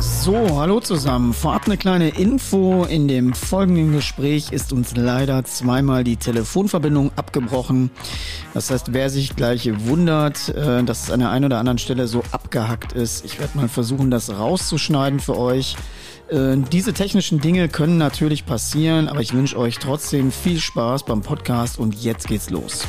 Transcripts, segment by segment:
So, hallo zusammen. Vorab eine kleine Info. In dem folgenden Gespräch ist uns leider zweimal die Telefonverbindung abgebrochen. Das heißt, wer sich gleich wundert, äh, dass es an der einen oder anderen Stelle so abgehackt ist, ich werde mal versuchen, das rauszuschneiden für euch. Äh, diese technischen Dinge können natürlich passieren, aber ich wünsche euch trotzdem viel Spaß beim Podcast und jetzt geht's los.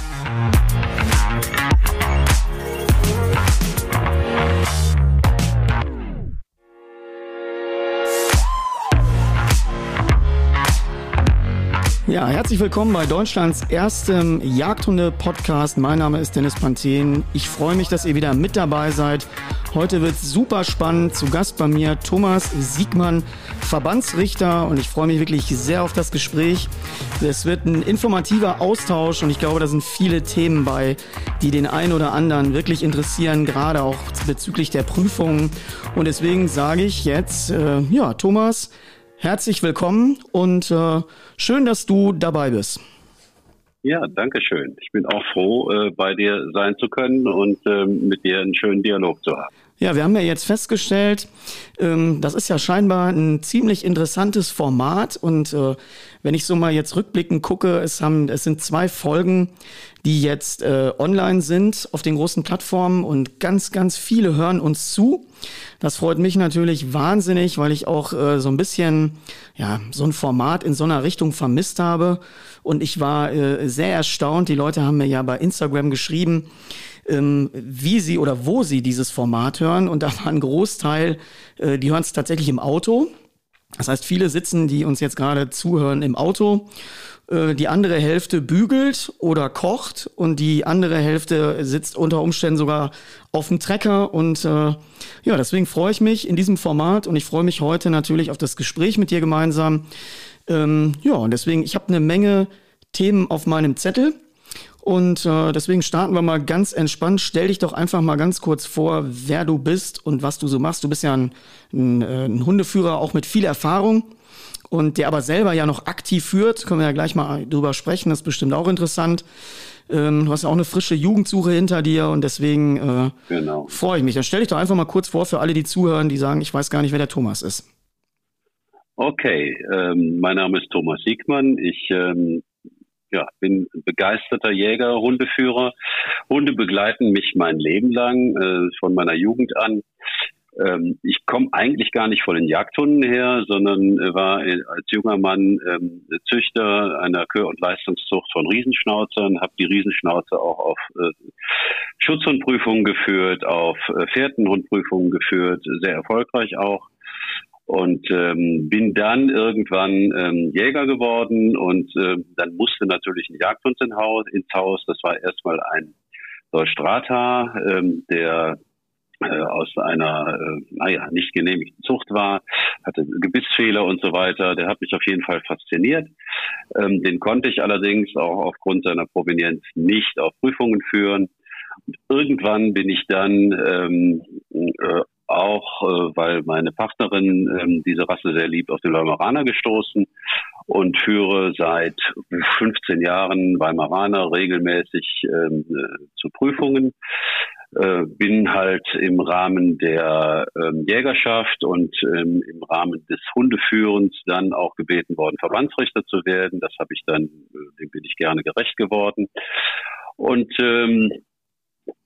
Ja, herzlich willkommen bei Deutschlands erstem Jagdhunde-Podcast. Mein Name ist Dennis Panthen. Ich freue mich, dass ihr wieder mit dabei seid. Heute wird super spannend. Zu Gast bei mir Thomas Siegmann, Verbandsrichter. Und ich freue mich wirklich sehr auf das Gespräch. Es wird ein informativer Austausch und ich glaube, da sind viele Themen bei, die den einen oder anderen wirklich interessieren, gerade auch bezüglich der Prüfungen. Und deswegen sage ich jetzt, äh, ja, Thomas, herzlich willkommen und äh, schön, dass du dabei bist. Ja, danke schön. Ich bin auch froh, äh, bei dir sein zu können und äh, mit dir einen schönen Dialog zu haben. Ja, wir haben ja jetzt festgestellt, ähm, das ist ja scheinbar ein ziemlich interessantes Format und äh, wenn ich so mal jetzt rückblickend gucke, es haben, es sind zwei Folgen, die jetzt äh, online sind auf den großen Plattformen und ganz, ganz viele hören uns zu. Das freut mich natürlich wahnsinnig, weil ich auch äh, so ein bisschen, ja, so ein Format in so einer Richtung vermisst habe. Und ich war äh, sehr erstaunt. Die Leute haben mir ja bei Instagram geschrieben, ähm, wie sie oder wo sie dieses Format hören. Und da war ein Großteil, äh, die hören es tatsächlich im Auto. Das heißt, viele sitzen, die uns jetzt gerade zuhören, im Auto. Äh, die andere Hälfte bügelt oder kocht und die andere Hälfte sitzt unter Umständen sogar auf dem Trecker. Und äh, ja, deswegen freue ich mich in diesem Format und ich freue mich heute natürlich auf das Gespräch mit dir gemeinsam. Ähm, ja, und deswegen, ich habe eine Menge Themen auf meinem Zettel. Und äh, deswegen starten wir mal ganz entspannt. Stell dich doch einfach mal ganz kurz vor, wer du bist und was du so machst. Du bist ja ein, ein, äh, ein Hundeführer, auch mit viel Erfahrung und der aber selber ja noch aktiv führt. Können wir ja gleich mal drüber sprechen. Das ist bestimmt auch interessant. Ähm, du hast ja auch eine frische Jugendsuche hinter dir und deswegen äh, genau. freue ich mich. Dann stell dich doch einfach mal kurz vor für alle, die zuhören, die sagen, ich weiß gar nicht, wer der Thomas ist. Okay, ähm, mein Name ist Thomas Siegmann. Ich ähm, ja, bin begeisterter Jäger, Hundeführer. Hunde begleiten mich mein Leben lang, äh, von meiner Jugend an. Ähm, ich komme eigentlich gar nicht von den Jagdhunden her, sondern war als junger Mann ähm, Züchter einer Kür- und Leistungszucht von Riesenschnauzern, habe die Riesenschnauzer auch auf äh, Schutzhundprüfungen geführt, auf äh, Fährtenhundprüfungen geführt, sehr erfolgreich auch und ähm, bin dann irgendwann ähm, Jäger geworden und äh, dann musste natürlich ein Jagdhund ins Haus, ins Haus. Das war erstmal ein Deutschstrata, ähm, der äh, aus einer, äh, naja, nicht genehmigten Zucht war, hatte Gebissfehler und so weiter. Der hat mich auf jeden Fall fasziniert. Ähm, den konnte ich allerdings auch aufgrund seiner Provenienz nicht auf Prüfungen führen. Und irgendwann bin ich dann ähm, äh, auch, äh, weil meine Partnerin ähm, diese Rasse sehr liebt, auf den Weimaraner gestoßen und führe seit 15 Jahren Weimaraner regelmäßig ähm, äh, zu Prüfungen. Äh, bin halt im Rahmen der ähm, Jägerschaft und ähm, im Rahmen des Hundeführens dann auch gebeten worden, Verbandsrichter zu werden. Das habe ich dann, äh, dem bin ich gerne gerecht geworden. Und ähm,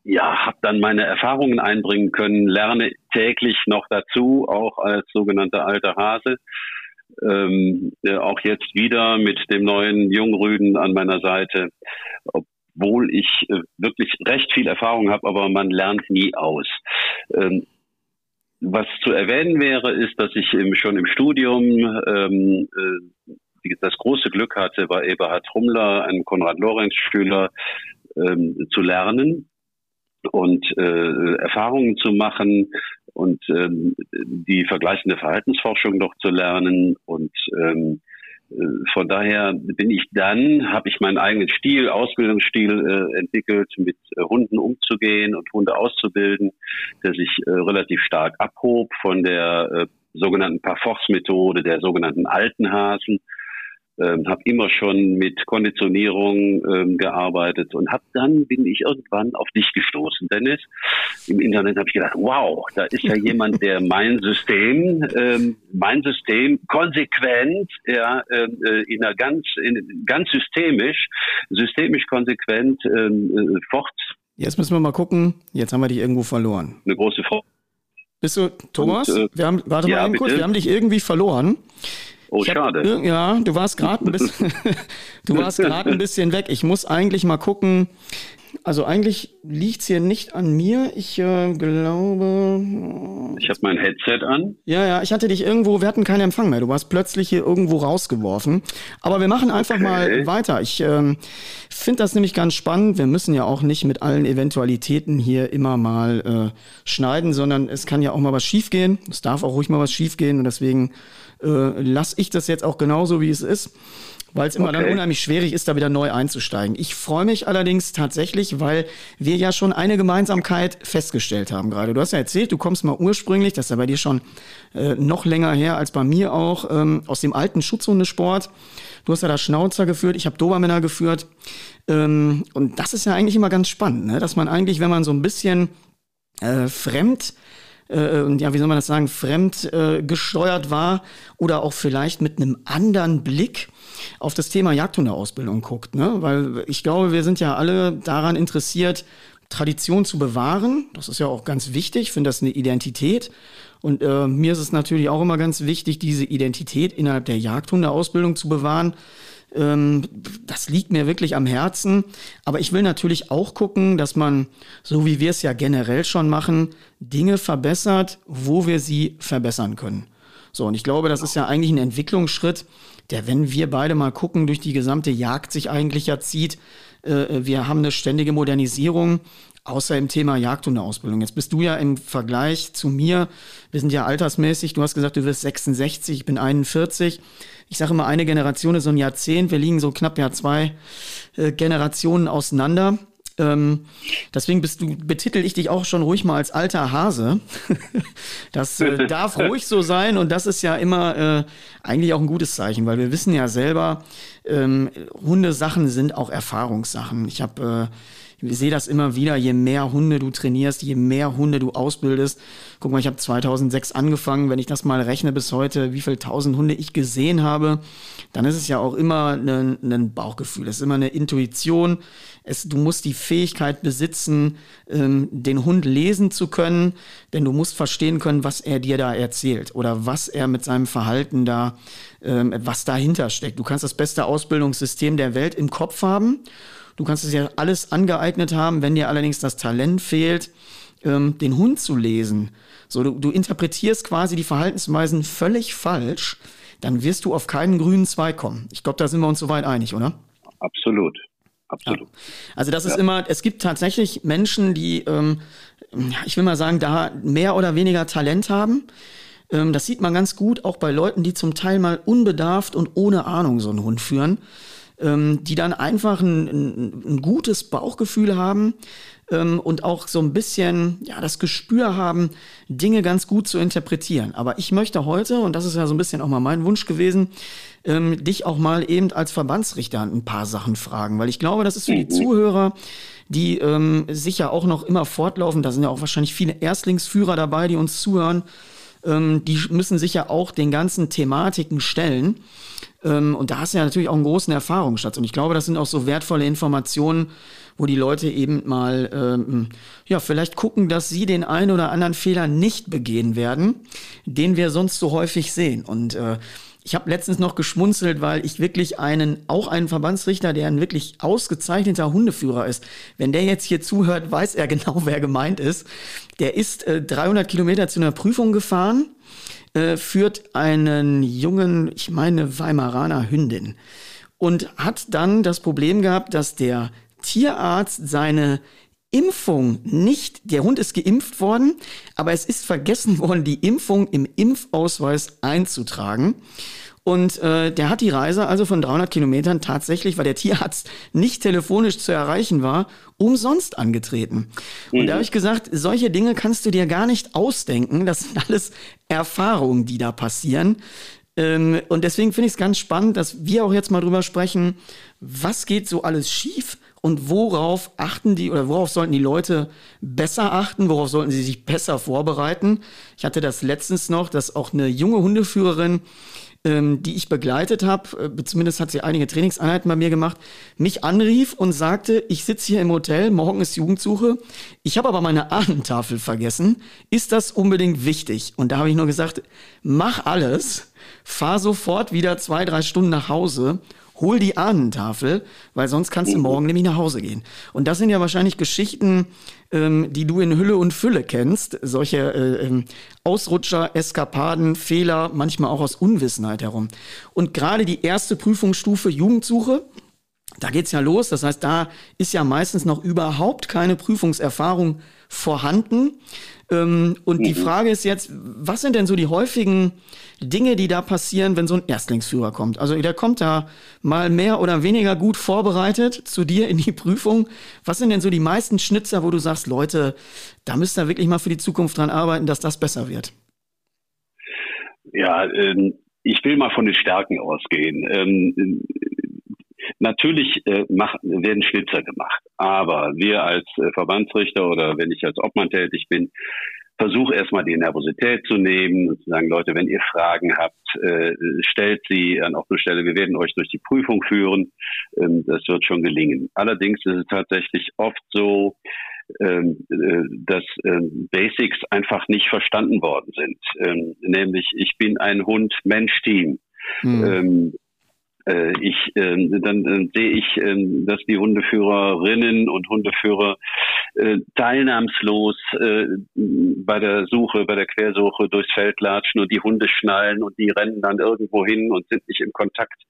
ja, habe dann meine Erfahrungen einbringen können, lerne täglich noch dazu, auch als sogenannter alter Hase. Ähm, äh, auch jetzt wieder mit dem neuen Jungrüden an meiner Seite, obwohl ich äh, wirklich recht viel Erfahrung habe, aber man lernt nie aus. Ähm, was zu erwähnen wäre, ist, dass ich im, schon im Studium ähm, äh, das große Glück hatte, bei Eberhard Hummler, einem Konrad-Lorenz-Schüler, ähm, zu lernen und äh, Erfahrungen zu machen und ähm, die vergleichende Verhaltensforschung noch zu lernen und ähm, äh, von daher bin ich dann, habe ich meinen eigenen Stil, Ausbildungsstil äh, entwickelt, mit Hunden umzugehen und Hunde auszubilden, der sich äh, relativ stark abhob von der äh, sogenannten Parforce-Methode, der sogenannten alten Hasen, ähm, habe immer schon mit Konditionierung ähm, gearbeitet und habe dann bin ich irgendwann auf dich gestoßen, Dennis. Im Internet habe ich gedacht, wow, da ist ja jemand, der mein System, ähm, mein System konsequent, ja, ähm, äh, in einer ganz, in, ganz systemisch, systemisch konsequent ähm, äh, fort. Jetzt müssen wir mal gucken. Jetzt haben wir dich irgendwo verloren. Eine große Frau. Bist du Thomas? Und, äh, wir haben, warte ja, mal eben kurz, wir haben dich irgendwie verloren. Oh, schade. Hab, ja, du warst gerade ein bisschen, du warst gerade ein bisschen weg. Ich muss eigentlich mal gucken. Also eigentlich liegt es hier nicht an mir. Ich äh, glaube. Ich habe mein Headset an. Ja, ja, ich hatte dich irgendwo, wir hatten keinen Empfang mehr. Du warst plötzlich hier irgendwo rausgeworfen. Aber wir machen einfach okay. mal weiter. Ich ähm, finde das nämlich ganz spannend. Wir müssen ja auch nicht mit allen Eventualitäten hier immer mal äh, schneiden, sondern es kann ja auch mal was schiefgehen. Es darf auch ruhig mal was schiefgehen und deswegen äh, lasse ich das jetzt auch genauso, wie es ist weil es immer okay. dann unheimlich schwierig ist, da wieder neu einzusteigen. Ich freue mich allerdings tatsächlich, weil wir ja schon eine Gemeinsamkeit festgestellt haben gerade. Du hast ja erzählt, du kommst mal ursprünglich, das ist ja bei dir schon äh, noch länger her als bei mir auch, ähm, aus dem alten Schutzhundesport. Du hast ja da Schnauzer geführt, ich habe Dobermänner geführt. Ähm, und das ist ja eigentlich immer ganz spannend, ne? dass man eigentlich, wenn man so ein bisschen äh, fremd äh, ja, wie soll man das sagen, fremd äh, gesteuert war oder auch vielleicht mit einem anderen Blick auf das Thema Jagdhundeausbildung guckt. Ne? Weil ich glaube, wir sind ja alle daran interessiert, Tradition zu bewahren. Das ist ja auch ganz wichtig. Ich finde das eine Identität. Und äh, mir ist es natürlich auch immer ganz wichtig, diese Identität innerhalb der Jagdhundeausbildung zu bewahren. Ähm, das liegt mir wirklich am Herzen. Aber ich will natürlich auch gucken, dass man, so wie wir es ja generell schon machen, Dinge verbessert, wo wir sie verbessern können. So, und ich glaube, das ist ja eigentlich ein Entwicklungsschritt, der, wenn wir beide mal gucken, durch die gesamte Jagd sich eigentlich ja zieht. Äh, wir haben eine ständige Modernisierung, außer im Thema Jagdhundeausbildung. Jetzt bist du ja im Vergleich zu mir, wir sind ja altersmäßig, du hast gesagt, du wirst 66, ich bin 41 ich sage immer, eine Generation ist so ein Jahrzehnt. Wir liegen so knapp ja zwei äh, Generationen auseinander. Ähm, deswegen bist du, betitel ich dich auch schon ruhig mal als alter Hase. das äh, darf ruhig so sein und das ist ja immer äh, eigentlich auch ein gutes Zeichen, weil wir wissen ja selber, ähm, Hundesachen sind auch Erfahrungssachen. Ich habe äh, ich sehe das immer wieder, je mehr Hunde du trainierst, je mehr Hunde du ausbildest. Guck mal, ich habe 2006 angefangen, wenn ich das mal rechne bis heute, wie viel tausend Hunde ich gesehen habe, dann ist es ja auch immer ein, ein Bauchgefühl, es ist immer eine Intuition. Es, du musst die Fähigkeit besitzen, ähm, den Hund lesen zu können, denn du musst verstehen können, was er dir da erzählt oder was er mit seinem Verhalten da, ähm, was dahinter steckt. Du kannst das beste Ausbildungssystem der Welt im Kopf haben Du kannst es ja alles angeeignet haben, wenn dir allerdings das Talent fehlt, ähm, den Hund zu lesen. So, du, du interpretierst quasi die Verhaltensweisen völlig falsch, dann wirst du auf keinen grünen Zweig kommen. Ich glaube, da sind wir uns soweit einig, oder? Absolut. Absolut. Ja. Also das ist immer, es gibt tatsächlich Menschen, die, ähm, ich will mal sagen, da mehr oder weniger Talent haben. Ähm, das sieht man ganz gut auch bei Leuten, die zum Teil mal unbedarft und ohne Ahnung so einen Hund führen ähm, die dann einfach ein, ein, ein gutes Bauchgefühl haben ähm, und auch so ein bisschen ja das Gespür haben, Dinge ganz gut zu interpretieren. Aber ich möchte heute, und das ist ja so ein bisschen auch mal mein Wunsch gewesen, ähm, dich auch mal eben als Verbandsrichter ein paar Sachen fragen, weil ich glaube, das ist für die mhm. Zuhörer, die ähm, sicher auch noch immer fortlaufen, da sind ja auch wahrscheinlich viele Erstlingsführer dabei, die uns zuhören, ähm, die müssen sich ja auch den ganzen Thematiken stellen. Ähm, und da hast du ja natürlich auch einen großen Erfahrungsschatz. Und ich glaube, das sind auch so wertvolle Informationen, wo die Leute eben mal, ähm, ja, vielleicht gucken, dass sie den einen oder anderen Fehler nicht begehen werden, den wir sonst so häufig sehen. Und äh, ich habe letztens noch geschmunzelt, weil ich wirklich einen, auch einen Verbandsrichter, der ein wirklich ausgezeichneter Hundeführer ist, wenn der jetzt hier zuhört, weiß er genau, wer gemeint ist. Der ist äh, 300 Kilometer zu einer Prüfung gefahren äh, führt einen jungen, ich meine Weimaraner Hündin und hat dann das Problem gehabt, dass der Tierarzt seine Impfung nicht, der Hund ist geimpft worden, aber es ist vergessen worden, die Impfung im Impfausweis einzutragen. Und äh, der hat die Reise also von 300 Kilometern tatsächlich, weil der Tierarzt nicht telefonisch zu erreichen war, umsonst angetreten. Mhm. Und da mhm. habe ich gesagt, solche Dinge kannst du dir gar nicht ausdenken. Das sind alles Erfahrungen, die da passieren. Ähm, und deswegen finde ich es ganz spannend, dass wir auch jetzt mal drüber sprechen, was geht so alles schief und worauf achten die oder worauf sollten die Leute besser achten, worauf sollten sie sich besser vorbereiten. Ich hatte das letztens noch, dass auch eine junge Hundeführerin ähm, die ich begleitet habe, äh, zumindest hat sie einige Trainingseinheiten bei mir gemacht, mich anrief und sagte, ich sitze hier im Hotel, morgen ist Jugendsuche, ich habe aber meine Ahnentafel vergessen, ist das unbedingt wichtig? Und da habe ich nur gesagt, mach alles, fahr sofort wieder zwei, drei Stunden nach Hause hol die Ahnentafel, weil sonst kannst du mhm. morgen nämlich nach Hause gehen. Und das sind ja wahrscheinlich Geschichten, ähm, die du in Hülle und Fülle kennst. Solche äh, ähm, Ausrutscher, Eskapaden, Fehler, manchmal auch aus Unwissenheit herum. Und gerade die erste Prüfungsstufe Jugendsuche, da geht's ja los. Das heißt, da ist ja meistens noch überhaupt keine Prüfungserfahrung vorhanden. Ähm, und mhm. die Frage ist jetzt, was sind denn so die häufigen Dinge, die da passieren, wenn so ein Erstlingsführer kommt? Also der kommt da mal mehr oder weniger gut vorbereitet zu dir in die Prüfung. Was sind denn so die meisten Schnitzer, wo du sagst, Leute, da müsst ihr wirklich mal für die Zukunft dran arbeiten, dass das besser wird? Ja, ähm, ich will mal von den Stärken ausgehen. Ähm, Natürlich äh, mach, werden Schnitzer gemacht, aber wir als äh, Verbandsrichter oder wenn ich als Obmann tätig bin, versuche erstmal die Nervosität zu nehmen und zu sagen, Leute, wenn ihr Fragen habt, äh, stellt sie an offene Stelle. Wir werden euch durch die Prüfung führen. Ähm, das wird schon gelingen. Allerdings ist es tatsächlich oft so, ähm, äh, dass ähm, Basics einfach nicht verstanden worden sind. Ähm, nämlich, ich bin ein Hund-Mensch-Team. Mhm. Ähm, äh, ich, äh, dann sehe ich, äh, dass die Hundeführerinnen und Hundeführer äh, teilnahmslos äh, bei der Suche, bei der Quersuche durchs Feld latschen und die Hunde schnallen und die rennen dann irgendwo hin und sind nicht im Kontakt.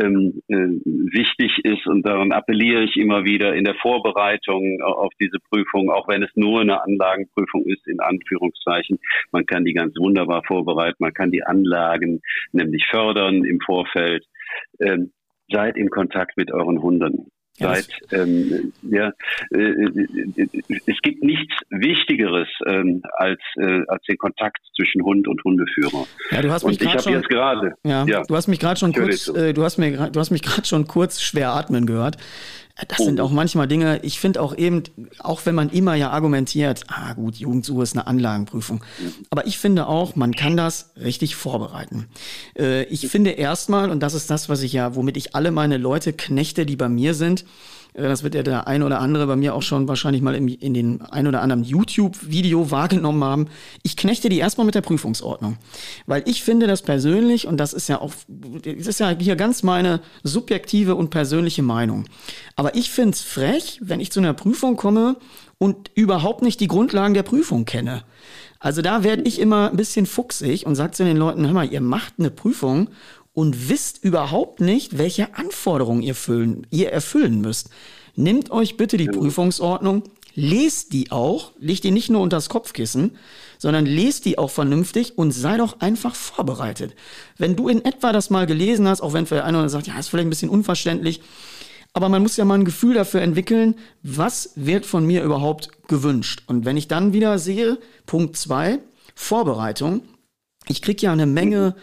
Ähm, äh, wichtig ist und daran appelliere ich immer wieder in der Vorbereitung auf diese Prüfung, auch wenn es nur eine Anlagenprüfung ist, in Anführungszeichen. Man kann die ganz wunderbar vorbereiten, man kann die Anlagen nämlich fördern im Vorfeld ähm, seid in Kontakt mit euren Hunden. Seid, ähm, ja, äh, es gibt nichts Wichtigeres ähm, als, äh, als den Kontakt zwischen Hund und Hundeführer. Ja, du hast mich gerade schon, gerade, ja, ja, du hast mich gerade schon kurz, äh, du hast mir, du hast mich gerade schon kurz schwer atmen gehört. Das sind auch manchmal Dinge, ich finde auch eben, auch wenn man immer ja argumentiert, ah gut, Jugendsuche ist eine Anlagenprüfung. Aber ich finde auch, man kann das richtig vorbereiten. Äh, ich finde erstmal, und das ist das, was ich ja, womit ich alle meine Leute knechte, die bei mir sind, das wird ja der ein oder andere bei mir auch schon wahrscheinlich mal im, in den ein oder anderen YouTube-Video wahrgenommen haben. Ich knechte die erstmal mit der Prüfungsordnung. Weil ich finde das persönlich, und das ist ja auch, das ist ja hier ganz meine subjektive und persönliche Meinung. Aber ich finde es frech, wenn ich zu einer Prüfung komme und überhaupt nicht die Grundlagen der Prüfung kenne. Also da werde ich immer ein bisschen fuchsig und sage zu den Leuten, hör mal, ihr macht eine Prüfung und wisst überhaupt nicht, welche Anforderungen ihr, füllen, ihr erfüllen müsst. Nehmt euch bitte die genau. Prüfungsordnung, lest die auch, legt die nicht nur unter das Kopfkissen, sondern lest die auch vernünftig und sei doch einfach vorbereitet. Wenn du in etwa das mal gelesen hast, auch wenn vielleicht einer sagt, ja, ist vielleicht ein bisschen unverständlich, aber man muss ja mal ein Gefühl dafür entwickeln, was wird von mir überhaupt gewünscht. Und wenn ich dann wieder sehe, Punkt zwei Vorbereitung, ich kriege ja eine Menge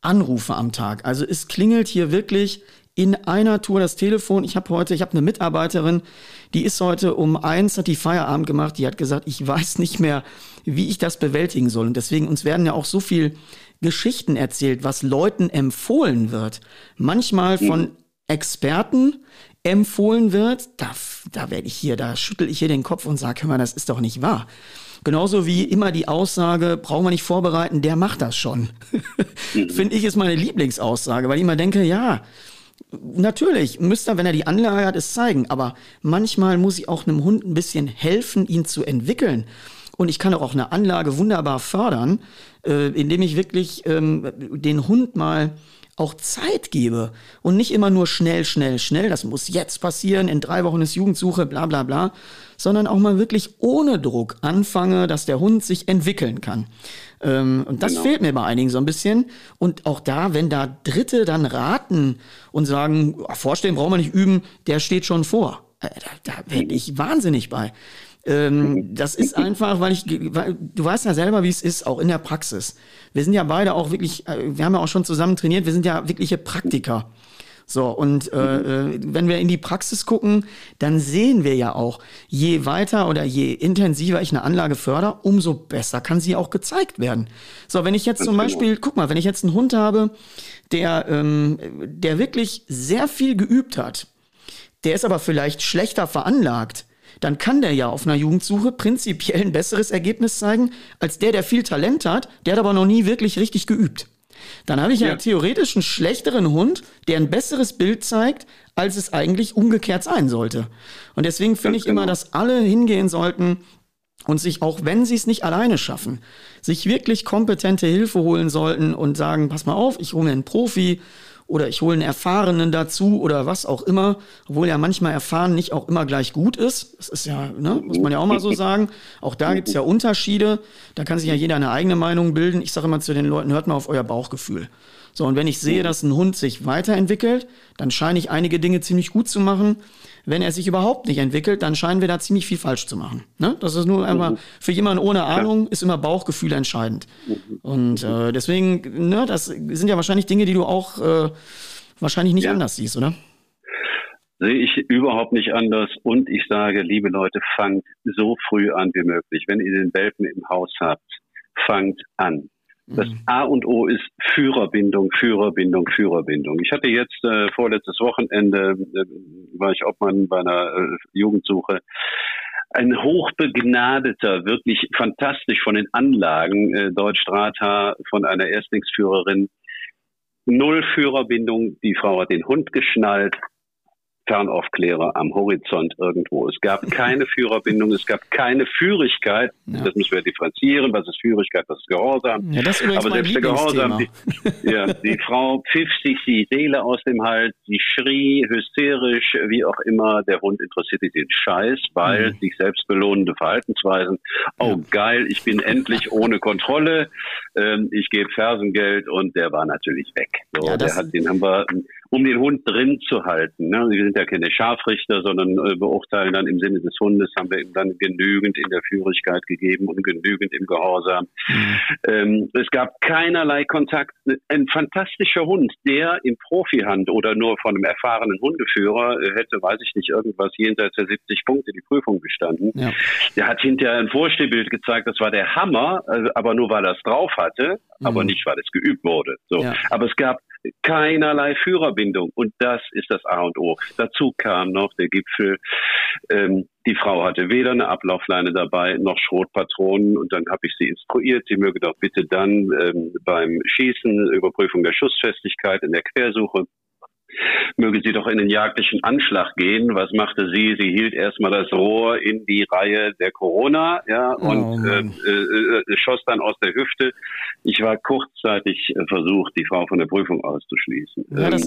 Anrufe am Tag. Also es klingelt hier wirklich in einer Tour das Telefon. Ich habe heute, ich habe eine Mitarbeiterin, die ist heute um eins, hat die Feierabend gemacht, die hat gesagt, ich weiß nicht mehr, wie ich das bewältigen soll. Und deswegen, uns werden ja auch so viel Geschichten erzählt, was Leuten empfohlen wird. Manchmal von Experten empfohlen wird, da, da werde ich hier, da schüttel ich hier den Kopf und sage, hör mal, das ist doch nicht wahr. Genauso wie immer die Aussage, brauchen wir nicht vorbereiten, der macht das schon. Mhm. Finde ich ist meine Lieblingsaussage, weil ich immer denke, ja, natürlich müsste er, wenn er die Anlage hat, es zeigen. Aber manchmal muss ich auch einem Hund ein bisschen helfen, ihn zu entwickeln. Und ich kann auch eine Anlage wunderbar fördern, äh, indem ich wirklich ähm, den Hund mal auch Zeit gebe und nicht immer nur schnell, schnell, schnell, das muss jetzt passieren, in drei Wochen ist Jugendsuche, bla bla bla, sondern auch mal wirklich ohne Druck anfange, dass der Hund sich entwickeln kann. Ähm, und das genau. fehlt mir bei einigen so ein bisschen. Und auch da, wenn da Dritte dann raten und sagen, vorstellen brauchen wir nicht üben, der steht schon vor. Äh, da, da werde ich wahnsinnig bei. Ähm, das ist einfach, weil ich, weil, du weißt ja selber, wie es ist, auch in der Praxis. Wir sind ja beide auch wirklich, äh, wir haben ja auch schon zusammen trainiert, wir sind ja wirkliche Praktiker. So, und äh, äh, wenn wir in die Praxis gucken, dann sehen wir ja auch, je weiter oder je intensiver ich eine Anlage fördere, umso besser kann sie auch gezeigt werden. So, wenn ich jetzt zum. Beispiel, guck mal, wenn ich jetzt einen Hund habe, der, ähm, der wirklich sehr viel geübt hat, der ist aber vielleicht schlechter veranlagt, dann kann der ja auf einer Jugendsuche prinzipiell ein besseres Ergebnis zeigen, als der, der viel Talent hat, der hat aber noch nie wirklich richtig geübt. Dann habe ich ja. ja theoretisch einen schlechteren Hund, der ein besseres Bild zeigt, als es eigentlich umgekehrt sein sollte. Und deswegen finde ich genau. immer, dass alle hingehen sollten und sich, auch wenn sie es nicht alleine schaffen, sich wirklich kompetente Hilfe holen sollten und sagen, pass mal auf, ich hole mir einen Profi oder ich hole einen Erfahrenen dazu oder was auch immer, obwohl ja manchmal erfahren nicht auch immer gleich gut ist. Das ist ja, ne, muss man ja auch mal so sagen. Auch da gibt's ja Unterschiede. Da kann sich ja jeder eine eigene Meinung bilden. Ich sage immer zu den Leuten, hört mal auf euer Bauchgefühl. So, und wenn ich sehe, dass ein Hund sich weiterentwickelt, dann scheine ich einige Dinge ziemlich gut zu machen. Wenn er sich überhaupt nicht entwickelt, dann scheinen wir da ziemlich viel falsch zu machen. Ne? Das ist nur einmal, mhm. für jemanden ohne Ahnung ist immer Bauchgefühl entscheidend. Mhm. Und äh, deswegen, ne, das sind ja wahrscheinlich Dinge, die du auch äh, wahrscheinlich nicht ja. anders siehst, oder? Sehe ich überhaupt nicht anders. Und ich sage, liebe Leute, fangt so früh an wie möglich. Wenn ihr den Welpen im Haus habt, fangt an. Das mhm. A und O ist Führerbindung, Führerbindung, Führerbindung. Ich hatte jetzt äh, vorletztes Wochenende, äh, war ich Obmann bei einer äh, Jugendsuche, ein hochbegnadeter, wirklich fantastisch von den Anlagen, äh, Deutsch Strata, von einer Erstlingsführerin. Null Führerbindung, die Frau hat den Hund geschnallt, Fernaufklärer am Horizont irgendwo. Es gab keine Führerbindung, es gab keine Führigkeit. Ja. Das müssen wir differenzieren. Was ist Führigkeit, was ist Gehorsam? Ja, das ist Aber selbst der Gehorsam, die, ja, die Frau pfiff sich die Seele aus dem Hals, sie schrie hysterisch, wie auch immer. Der Hund interessierte den Scheiß, weil mhm. sich selbst belohnende Verhaltensweisen. Oh, ja. geil, ich bin endlich ohne Kontrolle. Ähm, ich gebe Fersengeld und der war natürlich weg. So, ja, der hat, den haben wir um den Hund drin zu halten. Ne? Wir sind ja keine Scharfrichter, sondern äh, beurteilen dann im Sinne des Hundes, haben wir ihm dann genügend in der Führigkeit gegeben und genügend im Gehorsam. Mhm. Ähm, es gab keinerlei Kontakt. Ein fantastischer Hund, der in Profihand oder nur von einem erfahrenen Hundeführer äh, hätte, weiß ich nicht, irgendwas jenseits der 70 Punkte die Prüfung bestanden. Ja. Der hat hinterher ein Vorstehbild gezeigt, das war der Hammer, äh, aber nur weil er es drauf hatte, mhm. aber nicht, weil es geübt wurde. So. Ja. Aber es gab keinerlei Führerbindung. Und das ist das A und O. Dazu kam noch der Gipfel. Ähm, die Frau hatte weder eine Ablaufleine dabei noch Schrotpatronen. Und dann habe ich sie instruiert, sie möge doch bitte dann ähm, beim Schießen, Überprüfung der Schussfestigkeit in der Quersuche möge sie doch in den jagdlichen Anschlag gehen. Was machte sie? Sie hielt erstmal das Rohr in die Reihe der Corona, ja, und oh, äh, äh, äh, schoss dann aus der Hüfte. Ich war kurzzeitig äh, versucht, die Frau von der Prüfung auszuschließen. Ja, das,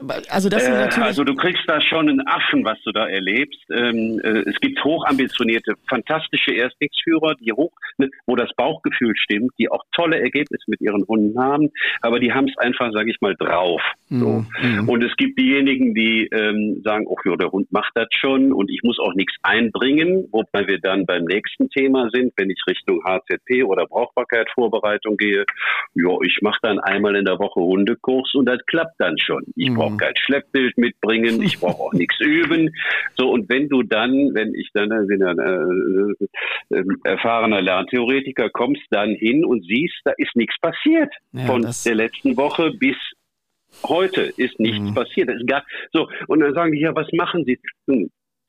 ähm, also, das äh, also du kriegst da schon einen Affen, was du da erlebst. Ähm, äh, es gibt hochambitionierte, fantastische Erstlingsführer, die hoch, ne, wo das Bauchgefühl stimmt, die auch tolle Ergebnisse mit ihren Hunden haben, aber die haben es einfach, sage ich mal, drauf. So. Mhm. Mhm. Und es gibt diejenigen, die ähm, sagen, oh ja, der Hund macht das schon und ich muss auch nichts einbringen, wobei wir dann beim nächsten Thema sind, wenn ich Richtung HZP oder Brauchbarkeitsvorbereitung gehe. Ja, ich mache dann einmal in der Woche Hundekurs und das klappt dann schon. Ich mhm. brauche kein Schleppbild mitbringen, ich brauche auch nichts üben. So, und wenn du dann, wenn ich dann äh, bin ein äh, äh, erfahrener Lerntheoretiker, kommst dann hin und siehst, da ist nichts passiert. Ja, Von der letzten Woche bis Heute ist nichts mhm. passiert. Es gab, so, und dann sagen die, ja, was machen Sie?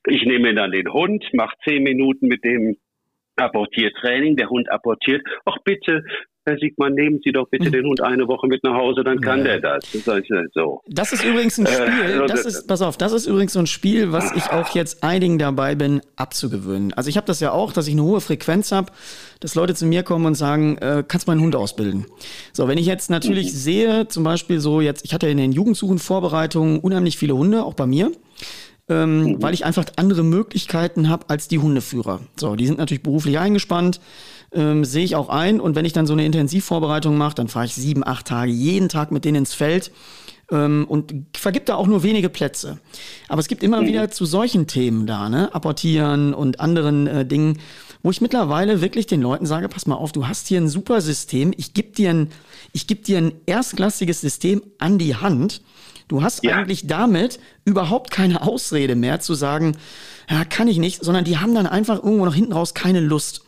Ich nehme dann den Hund, mache zehn Minuten mit dem Apportiertraining, der Hund apportiert. Ach bitte, Herr Siegmann, nehmen Sie doch bitte hm. den Hund eine Woche mit nach Hause, dann kann ja. der das. Das ist, so. das ist übrigens ein äh, Spiel, das ist, pass auf, das ist übrigens so ein Spiel, was ich auch jetzt einigen dabei bin, abzugewöhnen. Also ich habe das ja auch, dass ich eine hohe Frequenz habe, dass Leute zu mir kommen und sagen, äh, kannst du meinen Hund ausbilden? So, wenn ich jetzt natürlich mhm. sehe, zum Beispiel so jetzt, ich hatte in den Jugendsuchenvorbereitungen unheimlich viele Hunde, auch bei mir. Ähm, mhm. weil ich einfach andere Möglichkeiten habe als die Hundeführer. So, die sind natürlich beruflich eingespannt ähm, sehe ich auch ein. Und wenn ich dann so eine Intensivvorbereitung mache, dann fahre ich sieben, acht Tage jeden Tag mit denen ins Feld. ähm, und vergibt da auch nur wenige Plätze. Aber es gibt immer mhm. wieder zu solchen Themen da, ne? Apportieren und anderen äh, Dingen, wo ich mittlerweile wirklich den Leuten sage, pass mal auf, du hast hier ein super System, ich gebe dir ein, ich gebe dir ein erstklassiges System an die Hand. Du hast ja. eigentlich damit überhaupt keine Ausrede mehr zu sagen, ja, kann ich nicht, sondern die haben dann einfach irgendwo noch hinten raus keine Lust.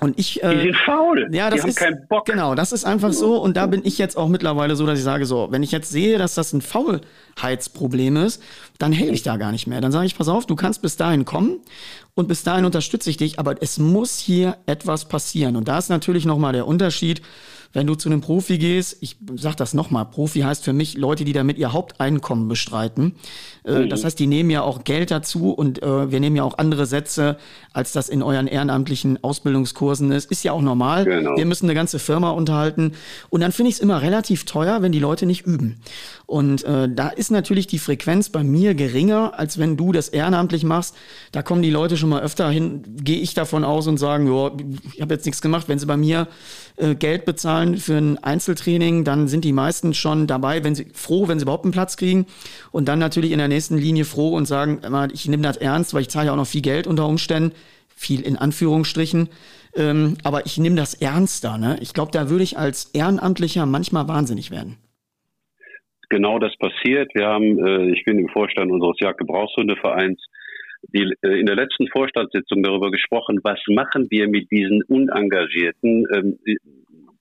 Und ich, äh, die sind faul. Ja, das die haben ist, keinen Bock. Genau, das ist einfach so. Und da bin ich jetzt auch mittlerweile so, dass ich sage, so, wenn ich jetzt sehe, dass das ein Faulheitsproblem ist, dann helfe ich da gar nicht mehr. Dann sage ich, pass auf, du kannst bis dahin kommen und bis dahin unterstütze ich dich, aber es muss hier etwas passieren. Und da ist natürlich nochmal der Unterschied wenn du zu einem Profi gehst, ich sag das nochmal, Profi heißt für mich Leute, die damit ihr Haupteinkommen bestreiten. Äh, mhm. Das heißt, die nehmen ja auch Geld dazu und äh, wir nehmen ja auch andere Sätze, als das in euren ehrenamtlichen Ausbildungskursen ist. Ist ja auch normal. Genau. Wir müssen eine ganze Firma unterhalten. Und dann finde ich es immer relativ teuer, wenn die Leute nicht üben. Und äh, da ist natürlich die Frequenz bei mir geringer, als wenn du das ehrenamtlich machst. Da kommen die Leute schon mal öfter hin, gehe ich davon aus und sagen, ja, ich habe jetzt nichts gemacht. Wenn sie bei mir äh, Geld bezahlen für ein Einzeltraining, dann sind die meisten schon dabei, wenn sie froh, wenn sie überhaupt einen Platz kriegen und dann natürlich in der nächsten Linie froh und sagen, ich nehme das ernst, weil ich zahle ja auch noch viel Geld unter Umständen, viel in Anführungsstrichen, ähm, aber ich nehme das ernster. Ne? Ich glaube, da würde ich als Ehrenamtlicher manchmal wahnsinnig werden genau das passiert. Wir haben, äh, ich bin im Vorstand unseres Jagdgebrauchshundevereins, die, äh, in der letzten Vorstandssitzung darüber gesprochen, was machen wir mit diesen Unengagierten? Ähm,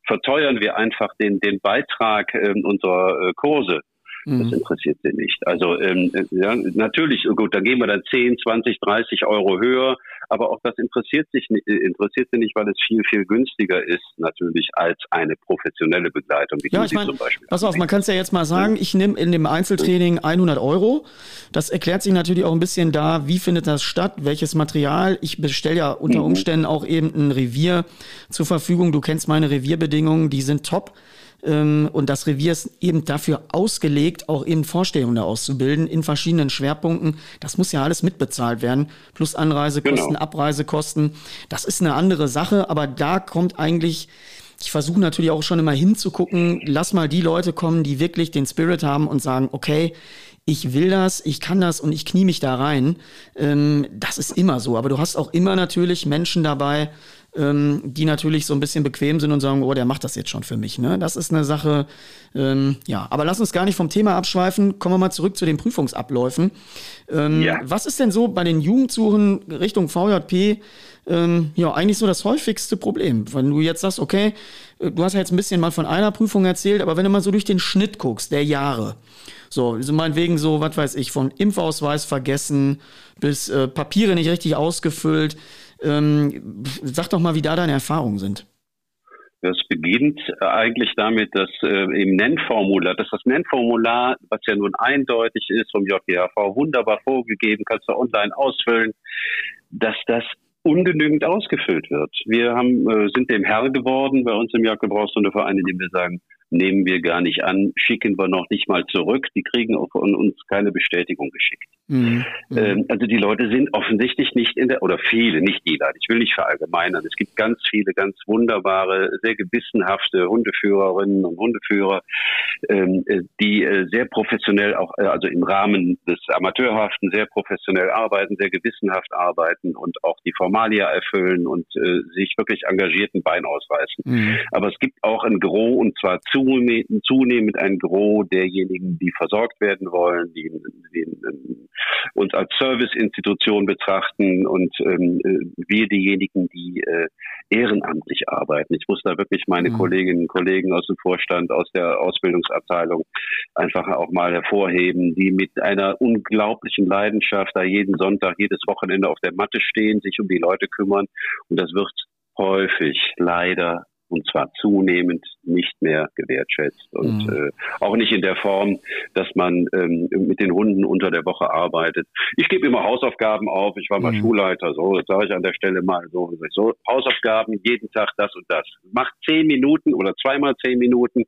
verteuern wir einfach den, den Beitrag ähm, unserer äh, Kurse. Das mhm. interessiert sie nicht. Also ähm, ja, natürlich, gut, dann gehen wir dann 10, 20, 30 Euro höher, aber auch das interessiert sich nicht, interessiert sie nicht, weil es viel, viel günstiger ist natürlich als eine professionelle Begleitung, wie ja, ich mein, zum Beispiel. Pass auf, man kann es ja jetzt mal sagen, ich nehme in dem Einzeltraining 100 Euro. Das erklärt sich natürlich auch ein bisschen da, wie findet das statt, welches Material. Ich bestelle ja unter mhm. Umständen auch eben ein Revier zur Verfügung. Du kennst meine Revierbedingungen, die sind top. Ähm, und das Revier ist eben dafür ausgelegt, auch eben Vorstellungen auszubilden in verschiedenen Schwerpunkten. Das muss ja alles mitbezahlt werden. Plus Anreisekosten, genau. Abreisekosten. Das ist eine andere Sache, aber da kommt eigentlich ich versuche natürlich auch schon immer hinzugucken, lass mal die Leute kommen, die wirklich den Spirit haben und sagen, okay, ich will das, ich kann das und ich knie mich da rein. Ähm, das ist immer so. Aber du hast auch immer natürlich Menschen dabei, ähm, die natürlich so ein bisschen bequem sind und sagen, oh, der macht das jetzt schon für mich. Ne? Das ist eine Sache, ähm, ja. Aber lass uns gar nicht vom Thema abschweifen. Kommen wir mal zurück zu den Prüfungsabläufen. Ähm, ja. Was ist denn so bei den Jugendsuchen Richtung VJP? Ähm, ja, eigentlich so das häufigste Problem. Wenn du jetzt sagst, okay, äh, du hast ja jetzt ein bisschen mal von einer Prüfung erzählt, aber wenn du mal so durch den Schnitt guckst, der Jahre, so, also meinetwegen so, was weiß ich, von Impfausweis vergessen bis äh, Papiere nicht richtig ausgefüllt, ähm, sag doch mal, wie da deine Erfahrungen sind. Das beginnt eigentlich damit, dass äh, im Nennformular, dass das Nennformular, was ja nun eindeutig ist vom JGHV, wunderbar vorgegeben, kannst du online ausfüllen, dass das ungenügend ausgefüllt wird. Wir haben, äh, sind dem Herr geworden bei uns im Jagdgebrauchshundeverein, indem wir sagen, nehmen wir gar nicht an, schicken wir noch nicht mal zurück. Die kriegen auch von uns keine Bestätigung geschickt. Mhm. Ähm, also die Leute sind offensichtlich nicht in der, oder viele, nicht jeder, ich will nicht verallgemeinern. Es gibt ganz viele, ganz wunderbare, sehr gewissenhafte Hundeführerinnen und Hundeführer, ähm, äh, die äh, sehr professionell auch, äh, also im Rahmen des Amateurhaften sehr professionell arbeiten, sehr gewissenhaft arbeiten und auch die Formalia erfüllen und äh, sich wirklich engagierten Bein ausreißen. Mhm. Aber es gibt auch ein Gros und zwar zu zunehmend ein Gros derjenigen, die versorgt werden wollen, die, die uns als Serviceinstitution betrachten und ähm, wir diejenigen, die äh, ehrenamtlich arbeiten. Ich muss da wirklich meine mhm. Kolleginnen und Kollegen aus dem Vorstand, aus der Ausbildungsabteilung einfach auch mal hervorheben, die mit einer unglaublichen Leidenschaft da jeden Sonntag, jedes Wochenende auf der Matte stehen, sich um die Leute kümmern und das wird häufig leider und zwar zunehmend nicht mehr gewertschätzt und mhm. äh, auch nicht in der Form, dass man ähm, mit den Hunden unter der Woche arbeitet. Ich gebe immer Hausaufgaben auf. Ich war mal mhm. Schulleiter, so jetzt sage ich an der Stelle mal so, so Hausaufgaben jeden Tag das und das. Macht zehn Minuten oder zweimal zehn Minuten.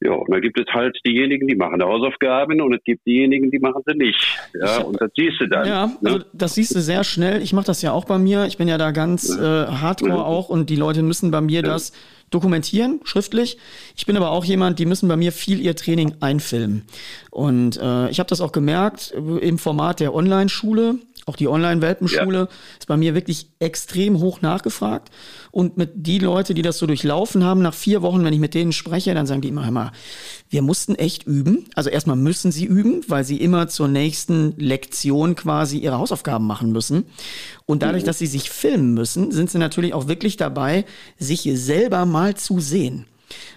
Ja, und dann gibt es halt diejenigen, die machen Hausaufgaben und es gibt diejenigen, die machen sie nicht. Ja, und das siehst du dann. Ja, ne? also das siehst du sehr schnell. Ich mache das ja auch bei mir. Ich bin ja da ganz äh, hardcore auch und die Leute müssen bei mir das dokumentieren, schriftlich. Ich bin aber auch jemand, die müssen bei mir viel ihr Training einfilmen. Und äh, ich habe das auch gemerkt äh, im Format der Online-Schule. Auch die Online-Welpenschule ja. ist bei mir wirklich extrem hoch nachgefragt. Und mit die Leute, die das so durchlaufen haben, nach vier Wochen, wenn ich mit denen spreche, dann sagen die immer, immer, wir mussten echt üben. Also erstmal müssen sie üben, weil sie immer zur nächsten Lektion quasi ihre Hausaufgaben machen müssen. Und dadurch, mhm. dass sie sich filmen müssen, sind sie natürlich auch wirklich dabei, sich selber mal zu sehen.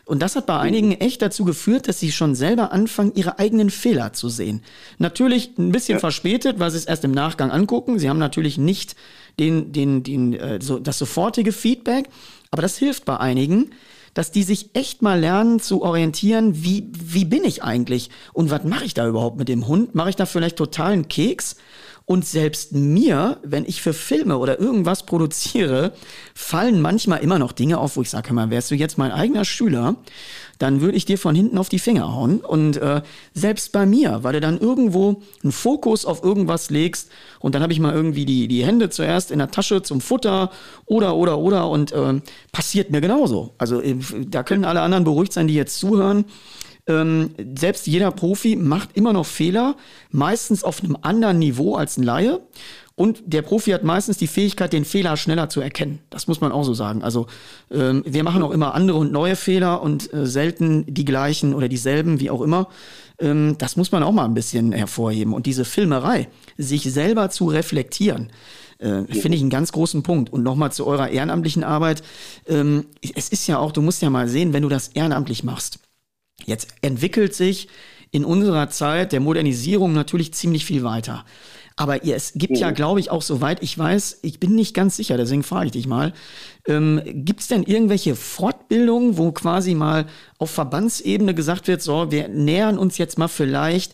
Und das hat bei einigen echt dazu geführt, dass sie schon selber anfangen, ihre eigenen Fehler zu sehen. Natürlich ein bisschen ja. verspätet, weil sie es erst im Nachgang angucken. Sie haben natürlich nicht den, den, den, äh, so, das sofortige Feedback, aber das hilft bei einigen, dass die sich echt mal lernen zu orientieren, wie, wie bin ich eigentlich und was mache ich da überhaupt mit dem Hund? Mache ich da vielleicht totalen Keks? Und selbst mir, wenn ich für Filme oder irgendwas produziere, fallen manchmal immer noch Dinge auf, wo ich sage, mal, wärst du jetzt mein eigener Schüler, dann würde ich dir von hinten auf die Finger hauen. Und äh, selbst bei mir, weil du dann irgendwo einen Fokus auf irgendwas legst und dann habe ich mal irgendwie die, die Hände zuerst in der Tasche zum Futter oder, oder, oder und äh, passiert mir genauso. Also äh, da können alle anderen beruhigt sein, die jetzt zuhören. Ähm, selbst jeder Profi macht immer noch Fehler, meistens auf einem anderen Niveau als ein Laie. Und der Profi hat meistens die Fähigkeit, den Fehler schneller zu erkennen. Das muss man auch so sagen. Also ähm, wir machen auch immer andere und neue Fehler und äh, selten die gleichen oder dieselben, wie auch immer. Ähm, das muss man auch mal ein bisschen hervorheben. Und diese Filmerei, sich selber zu reflektieren, äh, finde ich einen ganz großen Punkt. Und nochmal zu eurer ehrenamtlichen Arbeit. Ähm, es ist ja auch, du musst ja mal sehen, wenn du das ehrenamtlich machst Jetzt entwickelt sich in unserer Zeit der Modernisierung natürlich ziemlich viel weiter. Aber es gibt ja, mhm. glaube ich, auch soweit ich weiß, ich bin nicht ganz sicher, deswegen frage ich dich mal, ähm, gibt es denn irgendwelche Fortbildungen, wo quasi mal auf Verbandsebene gesagt wird, so, wir nähern uns jetzt mal vielleicht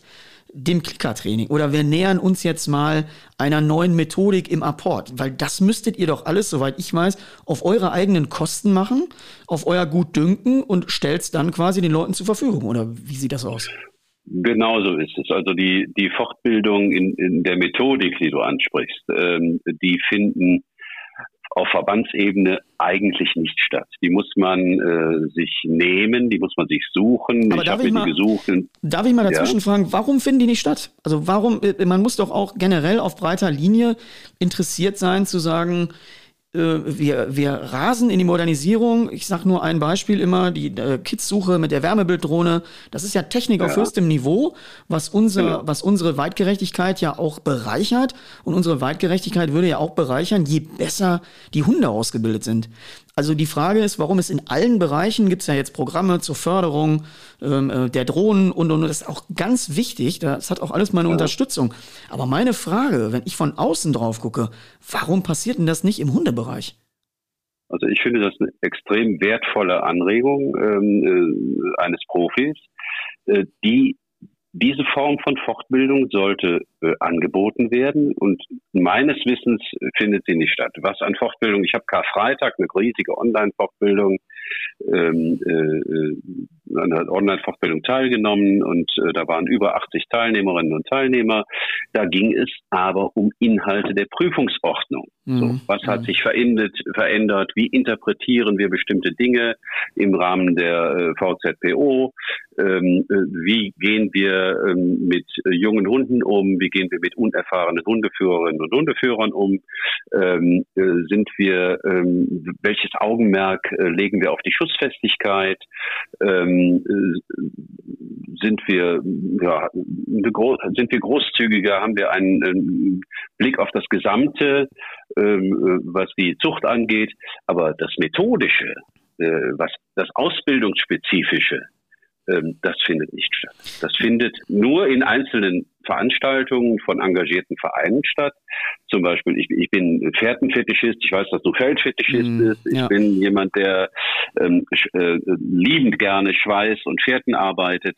dem Klickertraining oder wir nähern uns jetzt mal einer neuen Methodik im Apport, weil das müsstet ihr doch alles, soweit ich weiß, auf eure eigenen Kosten machen, auf euer Gutdünken und stellt es dann quasi den Leuten zur Verfügung oder wie sieht das aus? Genau so ist es. Also die, die Fortbildung in, in der Methodik, die du ansprichst, ähm, die finden auf Verbandsebene eigentlich nicht statt. Die muss man äh, sich nehmen, die muss man sich suchen. Aber ich habe mir mal, die gesucht. Darf ich mal dazwischen ja. fragen, warum finden die nicht statt? Also warum, äh, man muss doch auch generell auf breiter Linie interessiert sein zu sagen, wir, wir rasen in die Modernisierung. Ich sage nur ein Beispiel immer, die äh, Kids-Suche mit der Wärmebilddrohne. Das ist ja Technik ja. auf höchstem Niveau, was, unser, genau. was unsere Weitgerechtigkeit ja auch bereichert. Und unsere Weitgerechtigkeit würde ja auch bereichern, je besser die Hunde ausgebildet sind. Also die Frage ist, warum es in allen Bereichen gibt es ja jetzt Programme zur Förderung ähm, äh, der Drohnen und, und das ist auch ganz wichtig. Das hat auch alles meine ja. Unterstützung. Aber meine Frage, wenn ich von außen drauf gucke, warum passiert denn das nicht im Hundebereich? Also ich finde das eine extrem wertvolle Anregung ähm, äh, eines Profis, äh, die diese Form von Fortbildung sollte äh, angeboten werden und meines Wissens findet sie nicht statt. Was an Fortbildung, ich habe Karfreitag eine riesige Online-Fortbildung, ähm, äh, äh an der Online-Fortbildung teilgenommen und äh, da waren über 80 Teilnehmerinnen und Teilnehmer. Da ging es aber um Inhalte der Prüfungsordnung. Mhm. So, was hat mhm. sich verändert, verändert? Wie interpretieren wir bestimmte Dinge im Rahmen der äh, VZPO? Ähm, äh, wie gehen wir ähm, mit äh, jungen Hunden um? Wie gehen wir mit unerfahrenen Hundeführerinnen und Hundeführern um? Ähm, äh, sind wir, ähm, welches Augenmerk äh, legen wir auf die Schussfestigkeit? Ähm, äh, sind wir, ja, sind wir großzügiger? Haben wir einen, einen Blick auf das Gesamte, ähm, was die Zucht angeht? Aber das Methodische, was das Ausbildungsspezifische, ähm, das findet nicht statt. Das findet nur in einzelnen Veranstaltungen von engagierten Vereinen statt. Zum Beispiel, ich, ich bin Pferdenfetischist, ich weiß, dass du Feldfetischist mm, bist. Ich ja. bin jemand, der ähm, äh, liebend gerne Schweiß und Pferden arbeitet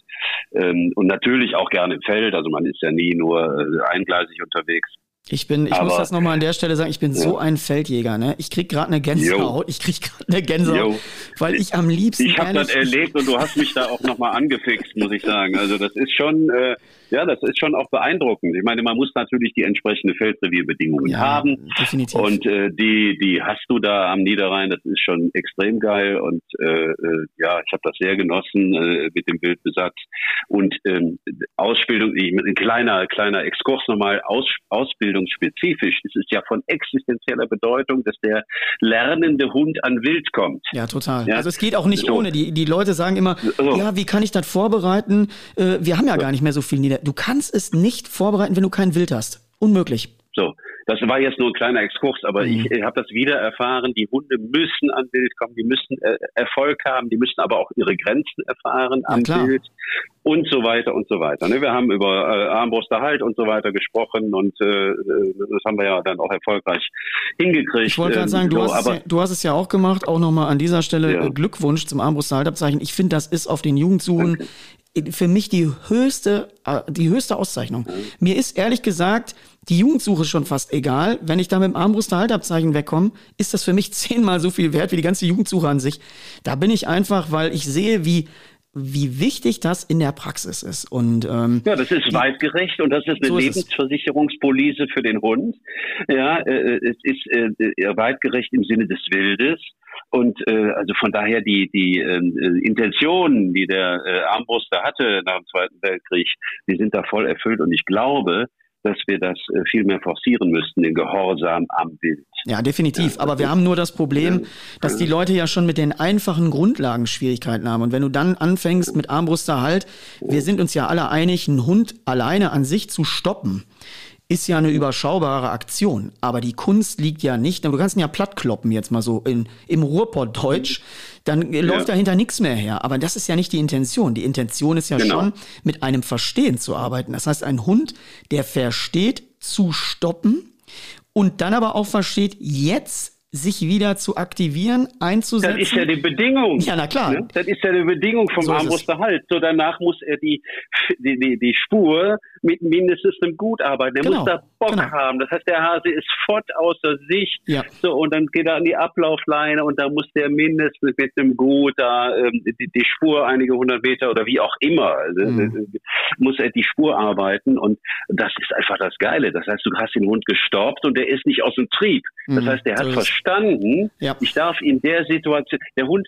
ähm, und natürlich auch gerne im Feld. Also man ist ja nie nur äh, eingleisig unterwegs. Ich bin, ich Aber- muss das nochmal an der Stelle sagen, ich bin so ein Feldjäger, ne? Ich krieg gerade eine Gänsehaut, ich krieg gerade eine Gänsehaut, weil ich am liebsten Ich habe das erlebt und du hast mich da auch nochmal angefixt, muss ich sagen. Also das ist schon, äh, ja, das ist schon auch beeindruckend. Ich meine, man muss natürlich die entsprechende Feldrevierbedingungen Ja, haben. definitiv. Und äh, die, die hast du da am Niederrhein, das ist schon extrem geil. Und äh, äh, ja, ich habe das sehr genossen äh, mit dem Wildbesatz. Und ähm, Ausbildung, ich, ein kleiner, kleiner Exkurs nochmal, Aus, ausbildungsspezifisch. Es ist ja von existenzieller Bedeutung, dass der lernende Hund an Wild kommt. Ja, total. Ja. Also es geht auch nicht So. ohne. Die, die Leute sagen immer, So. ja, wie kann ich das vorbereiten? Äh, wir haben ja gar nicht mehr so viel Nieder. Du kannst es nicht vorbereiten, wenn du kein Wild hast. Unmöglich. So, das war jetzt nur ein kleiner Exkurs, aber Mhm. ich, ich habe das wieder erfahren. Die Hunde müssen an Wild kommen, die müssen äh, Erfolg haben, die müssen aber auch ihre Grenzen erfahren Ja, am klar. Wild und so weiter und so weiter. Ne? Wir haben über äh, Armbruster Halt und so weiter gesprochen und äh, äh, das haben wir ja dann auch erfolgreich hingekriegt. Ich wollte gerade Ähm, sagen, du, so, hast ja, du hast es ja auch gemacht. Auch nochmal an dieser Stelle Ja. äh, Glückwunsch zum Armbrusthaltabzeichen. Ich finde, das ist auf den Jugendsuchen für mich die höchste, äh, die höchste Auszeichnung. Mir ist ehrlich gesagt die Jugendsuche schon fast egal. Wenn ich da mit dem Armbruster-Haltabzeichen wegkomme, ist das für mich zehnmal so viel wert wie die ganze Jugendsuche an sich. Da bin ich einfach, weil ich sehe, wie, wie wichtig das in der Praxis ist. Und ähm, Ja, das ist weitgerecht und das ist eine So. Lebensversicherungspolice für den Hund. Ja, äh, es ist äh, äh, weitgerecht im Sinne des Wildes. Und äh, also von daher die die ähm, äh, Intentionen, die der äh, Armbruster hatte nach dem Zweiten Weltkrieg, die sind da voll erfüllt. Und ich glaube, dass wir das äh, viel mehr forcieren müssten, den Gehorsam am Wild. Ja, definitiv. Aber wir haben nur das Problem, dass die Leute ja schon mit den einfachen Grundlagen Schwierigkeiten haben. Und wenn du dann anfängst mit Armbruster halt, wir sind uns ja alle einig, einen Hund alleine an sich zu stoppen, ist ja eine überschaubare Aktion. Aber die Kunst liegt ja nicht, du kannst ihn ja plattkloppen jetzt mal so in, im Ruhrpottdeutsch, dann äh, läuft dahinter nichts mehr her. Aber das ist ja nicht die Intention. Die Intention ist ja Genau. schon, mit einem Verstehen zu arbeiten. Das heißt, ein Hund, der versteht, zu stoppen, und dann aber auch versteht, jetzt sich wieder zu aktivieren, einzusetzen. Das ist ja die Bedingung. Ja, na klar. Ne? Das ist ja die Bedingung vom So ist es. Armbruster Halt. So danach muss er die, die, die, die Spur mit mindestens einem Gut arbeiten. Er Genau, muss da Bock genau. haben. Das heißt, der Hase ist fort außer Sicht. Ja. So, und dann geht er an die Ablaufleine und da muss der mindestens mit einem Gut da ähm, die, die Spur einige hundert Meter oder wie auch immer, also, Mhm. äh, muss er die Spur arbeiten und das ist einfach das Geile. Das heißt, du hast den Hund gestoppt und der ist nicht aus dem Trieb. Das Mhm, heißt, der so hat es. verstanden, Ja. ich darf in der Situation, der Hund,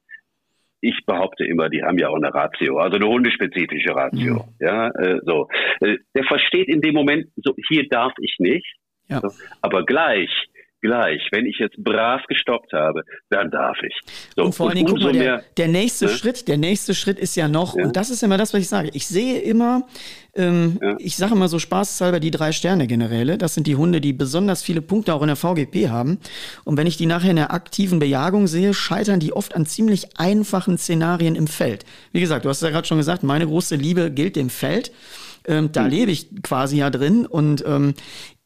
ich behaupte immer, die haben ja auch eine Ratio, also eine hundespezifische Ratio. Mhm. Ja, äh, so. Äh, der versteht in dem Moment, so hier darf ich nicht, Ja. so, aber gleich, gleich, wenn ich jetzt brav gestoppt habe, dann darf ich. So, und vor allen Dingen, guck mal, der, mehr, der nächste ne? Schritt, der nächste Schritt ist ja noch, Ja. und das ist immer das, was ich sage. Ich sehe immer, ähm, Ja. ich sage immer so spaßeshalber die drei Sterne-Generäle. Das sind die Hunde, die besonders viele Punkte auch in der VGP haben. Und wenn ich die nachher in der aktiven Bejagung sehe, scheitern die oft an ziemlich einfachen Szenarien im Feld. Wie gesagt, du hast ja gerade schon gesagt, meine große Liebe gilt dem Feld. Ähm, da lebe ich quasi ja drin und ähm,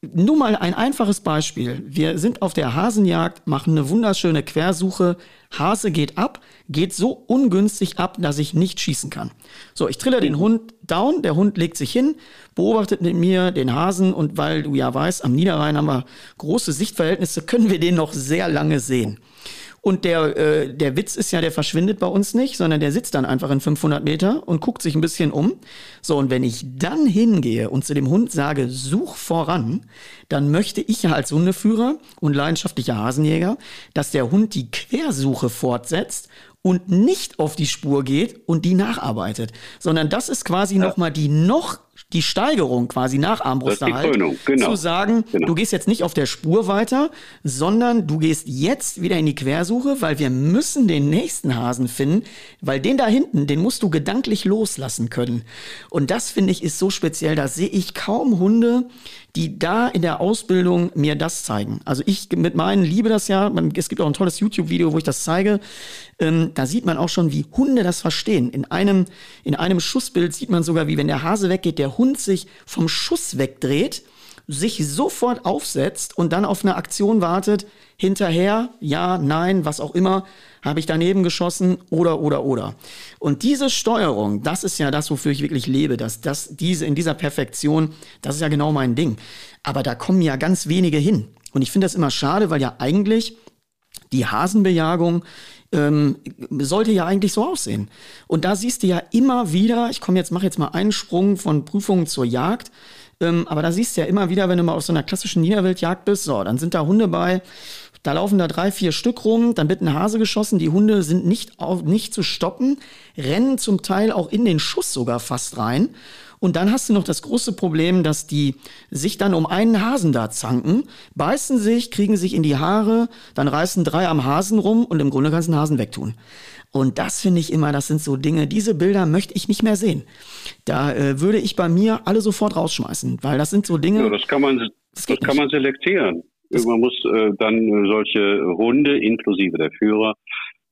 nur mal ein einfaches Beispiel. Wir sind auf der Hasenjagd, machen eine wunderschöne Quersuche. Hase geht ab, geht so ungünstig ab, dass ich nicht schießen kann. So, ich trille den Hund down, der Hund legt sich hin, beobachtet mit mir den Hasen und weil du ja weißt, am Niederrhein haben wir große Sichtverhältnisse, können wir den noch sehr lange sehen. Und der, äh, der Witz ist ja, der verschwindet bei uns nicht, sondern der sitzt dann einfach in 500 Meter und guckt sich ein bisschen um. So, und wenn ich dann hingehe und zu dem Hund sage, such voran, dann möchte ich ja als Hundeführer und leidenschaftlicher Hasenjäger, dass der Hund die Quersuche fortsetzt und nicht auf die Spur geht und die nacharbeitet, sondern das ist quasi noch mal die noch die Steigerung quasi nach halt, Krönung, genau. zu sagen, Genau. du gehst jetzt nicht auf der Spur weiter, sondern du gehst jetzt wieder in die Quersuche, weil wir müssen den nächsten Hasen finden, weil den da hinten, den musst du gedanklich loslassen können. Und das finde ich ist so speziell, da sehe ich kaum Hunde, die da in der Ausbildung mir das zeigen. Also ich mit meinen liebe das ja, es gibt auch ein tolles YouTube-Video, wo ich das zeige. Ähm, da sieht man auch schon, wie Hunde das verstehen. In einem, in einem Schussbild sieht man sogar, wie wenn der Hase weggeht, der Hund sich vom Schuss wegdreht, sich sofort aufsetzt und dann auf eine Aktion wartet, hinterher, ja, nein, was auch immer, habe ich daneben geschossen oder, oder, oder. Und diese Steuerung, das ist ja das, wofür ich wirklich lebe, dass das, diese, in dieser Perfektion, das ist ja genau mein Ding. Aber da kommen ja ganz wenige hin. Und ich finde das immer schade, weil ja eigentlich die Hasenbejagung ähm, sollte ja eigentlich so aussehen. Und da siehst du ja immer wieder, ich komme jetzt, mache jetzt mal einen Sprung von Prüfungen zur Jagd, ähm, aber da siehst du ja immer wieder, wenn du mal auf so einer klassischen Niederwildjagd bist, so, dann sind da Hunde bei, da laufen da drei, vier Stück rum, dann wird ein Hase geschossen, die Hunde sind nicht, auf, nicht zu stoppen, rennen zum Teil auch in den Schuss sogar fast rein. Und dann hast du noch das große Problem, dass die sich dann um einen Hasen da zanken, beißen sich, kriegen sich in die Haare, dann reißen drei am Hasen rum und im Grunde kannst du den Hasen wegtun. Und das finde ich immer, das sind so Dinge, diese Bilder möchte ich nicht mehr sehen. Da äh, würde ich bei mir alle sofort rausschmeißen, weil das sind so Dinge. Ja, das kann man, das, das kann man selektieren. Man muss äh, dann äh, solche Hunde inklusive der Führer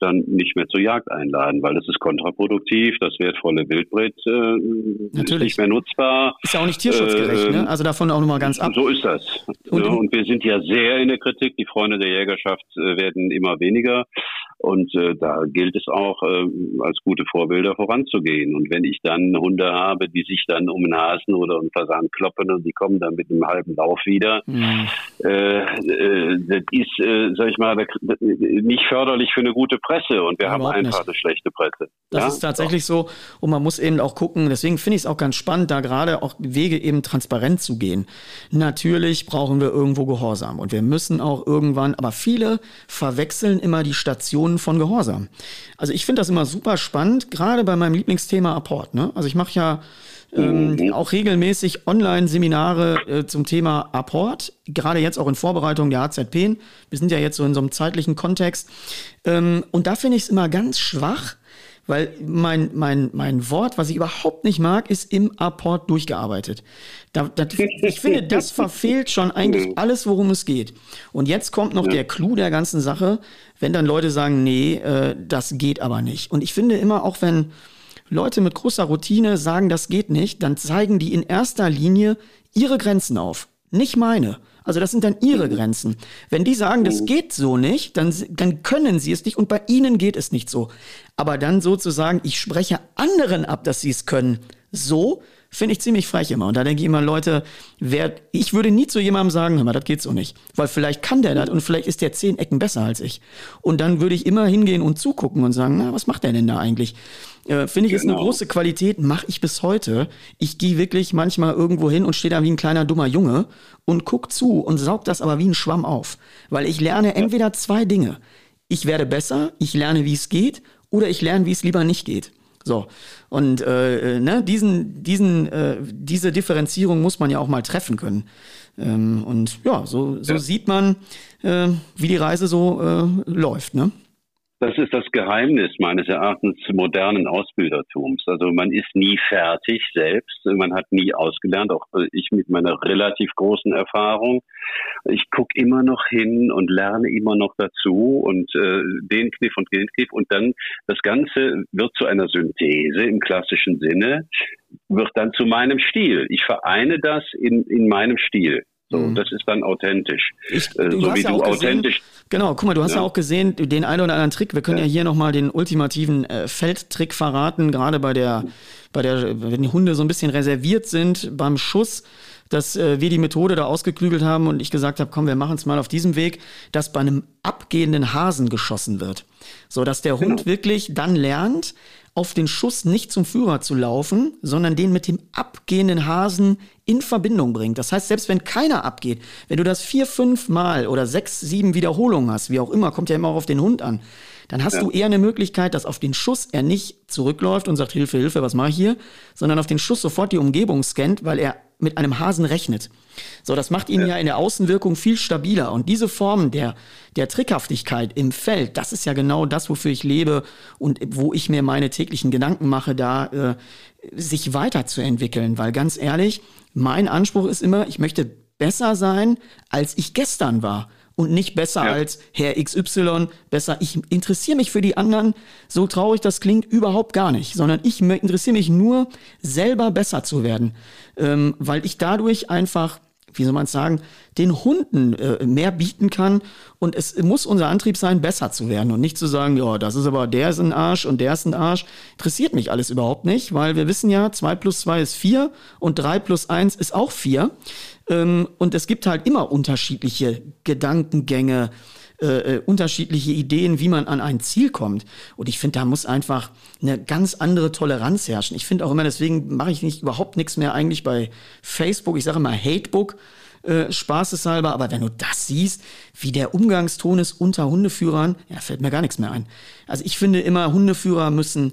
dann nicht mehr zur Jagd einladen, weil das ist kontraproduktiv, das wertvolle Wildbret äh, ist nicht mehr nutzbar. Ist ja auch nicht tierschutzgerecht, äh, ne? Also davon auch nochmal ganz ab. So ist das. Und, ja, und, wir sind ja sehr in der Kritik. Die Freunde der Jägerschaft äh, werden immer weniger. Und äh, da gilt es auch, äh, als gute Vorbilder voranzugehen. Und wenn ich dann Hunde habe, die sich dann um einen Hasen oder einen Fasan kloppen und die kommen dann mit einem halben Lauf wieder, mhm. äh, äh, das ist, äh, sag ich mal, nicht förderlich für eine gute Presse. Und wir ja, haben einfach nicht. eine schlechte Presse. Das ja? ist tatsächlich so. Und man muss eben auch gucken, deswegen finde ich es auch ganz spannend, da gerade auch Wege eben transparent zu gehen. Natürlich brauchen wir irgendwo Gehorsam. Und wir müssen auch irgendwann, aber viele verwechseln immer die Station Situationen von Gehorsam. Also ich finde das immer super spannend, gerade bei meinem Lieblingsthema Apport. Ne? Also ich mache ja ähm, mhm. auch regelmäßig Online-Seminare äh, zum Thema Apport, gerade jetzt auch in Vorbereitung der HZP. Wir sind ja jetzt so in so einem zeitlichen Kontext. Ähm, und da finde ich es immer ganz schwach, weil mein, mein, mein Wort, was ich überhaupt nicht mag, ist im Apport durchgearbeitet. Da, da, ich finde, das verfehlt schon eigentlich alles, worum es geht. Und jetzt kommt noch ja. der Clou der ganzen Sache, wenn dann Leute sagen, nee, äh, das geht aber nicht. Und ich finde immer, auch wenn Leute mit großer Routine sagen, das geht nicht, dann zeigen die in erster Linie ihre Grenzen auf, nicht meine. Also das sind dann ihre Grenzen. Wenn die sagen, das geht so nicht, dann, dann können sie es nicht und bei ihnen geht es nicht so. Aber dann sozusagen, ich spreche anderen ab, dass sie es können, so finde ich ziemlich frech immer. Und da denke ich immer, Leute, wer, ich würde nie zu jemandem sagen, hör mal, das geht so nicht. Weil vielleicht kann der das und vielleicht ist der zehn Ecken besser als ich. Und dann würde ich immer hingehen und zugucken und sagen, na, was macht der denn da eigentlich? Äh, Finde ich, genau. ist eine genau. große Qualität, mache ich bis heute. Ich gehe wirklich manchmal irgendwo hin und stehe da wie ein kleiner dummer Junge und guck zu und saug das aber wie ein Schwamm auf. Weil ich lerne entweder zwei Dinge. Ich werde besser, ich lerne, wie es geht, oder ich lerne, wie es lieber nicht geht. So. Und äh, äh, ne, diesen, diesen, äh, diese Differenzierung muss man ja auch mal treffen können. Ähm, und ja, so, so ja. sieht man, äh, wie die Reise so äh, läuft, ne? Das ist das Geheimnis meines Erachtens modernen Ausbildertums. Also man ist nie fertig selbst, man hat nie ausgelernt, auch ich mit meiner relativ großen Erfahrung. Ich gucke immer noch hin und lerne immer noch dazu und äh, den Kniff und den Kniff und dann das Ganze wird zu einer Synthese im klassischen Sinne, wird dann zu meinem Stil. Ich vereine das in, in meinem Stil. So, mhm. das ist dann authentisch. Ich, äh, so wie ja du authentisch. genau, guck mal, du hast ja. ja. auch gesehen, den einen oder anderen Trick. Wir können ja, ja hier nochmal den ultimativen äh, Feldtrick verraten, gerade bei der, bei der, wenn die Hunde so ein bisschen reserviert sind beim Schuss dass äh, wir die Methode da ausgeklügelt haben und ich gesagt habe, komm, wir machen es mal auf diesem Weg, dass bei einem abgehenden Hasen geschossen wird. So dass der genau. Hund wirklich dann lernt, auf den Schuss nicht zum Führer zu laufen, sondern den mit dem abgehenden Hasen in Verbindung bringt. Das heißt, selbst wenn keiner abgeht, wenn du das vier, fünf Mal oder sechs, sieben Wiederholungen hast, wie auch immer, kommt ja immer auch auf den Hund an, dann hast ja. du eher eine Möglichkeit, dass auf den Schuss er nicht zurückläuft und sagt, Hilfe, Hilfe, was mache ich hier, sondern auf den Schuss sofort die Umgebung scannt, weil er mit einem Hasen rechnet. So, das macht ihn ja. ja. in der Außenwirkung viel stabiler. Und diese Form der, der Trickhaftigkeit im Feld, das ist ja genau das, wofür ich lebe und wo ich mir meine täglichen Gedanken mache, da äh, sich weiterzuentwickeln. Weil ganz ehrlich, mein Anspruch ist immer, ich möchte besser sein, als ich gestern war und nicht besser ja. als Herr XY, besser. Ich interessiere mich für die anderen, so traurig das klingt, überhaupt gar nicht, sondern ich interessiere mich nur, selber besser zu werden, ähm, weil ich dadurch einfach wie soll man es sagen, den Hunden äh, mehr bieten kann. Und es muss unser Antrieb sein, besser zu werden und nicht zu sagen, ja, das ist aber der ist ein Arsch und der ist ein Arsch. Interessiert mich alles überhaupt nicht, weil wir wissen ja, 2 plus 2 ist 4 und 3 plus 1 ist auch 4 und es gibt halt immer unterschiedliche Gedankengänge, äh, äh, unterschiedliche Ideen, wie man an ein Ziel kommt. Und ich finde, da muss einfach eine ganz andere Toleranz herrschen. Ich finde auch immer, deswegen mache ich nicht überhaupt nichts mehr eigentlich bei Facebook. Ich sage immer Hatebook. Äh, spaßeshalber, aber wenn du das siehst, wie der Umgangston ist unter Hundeführern, ja, fällt mir gar nichts mehr ein. Also ich finde immer, Hundeführer müssen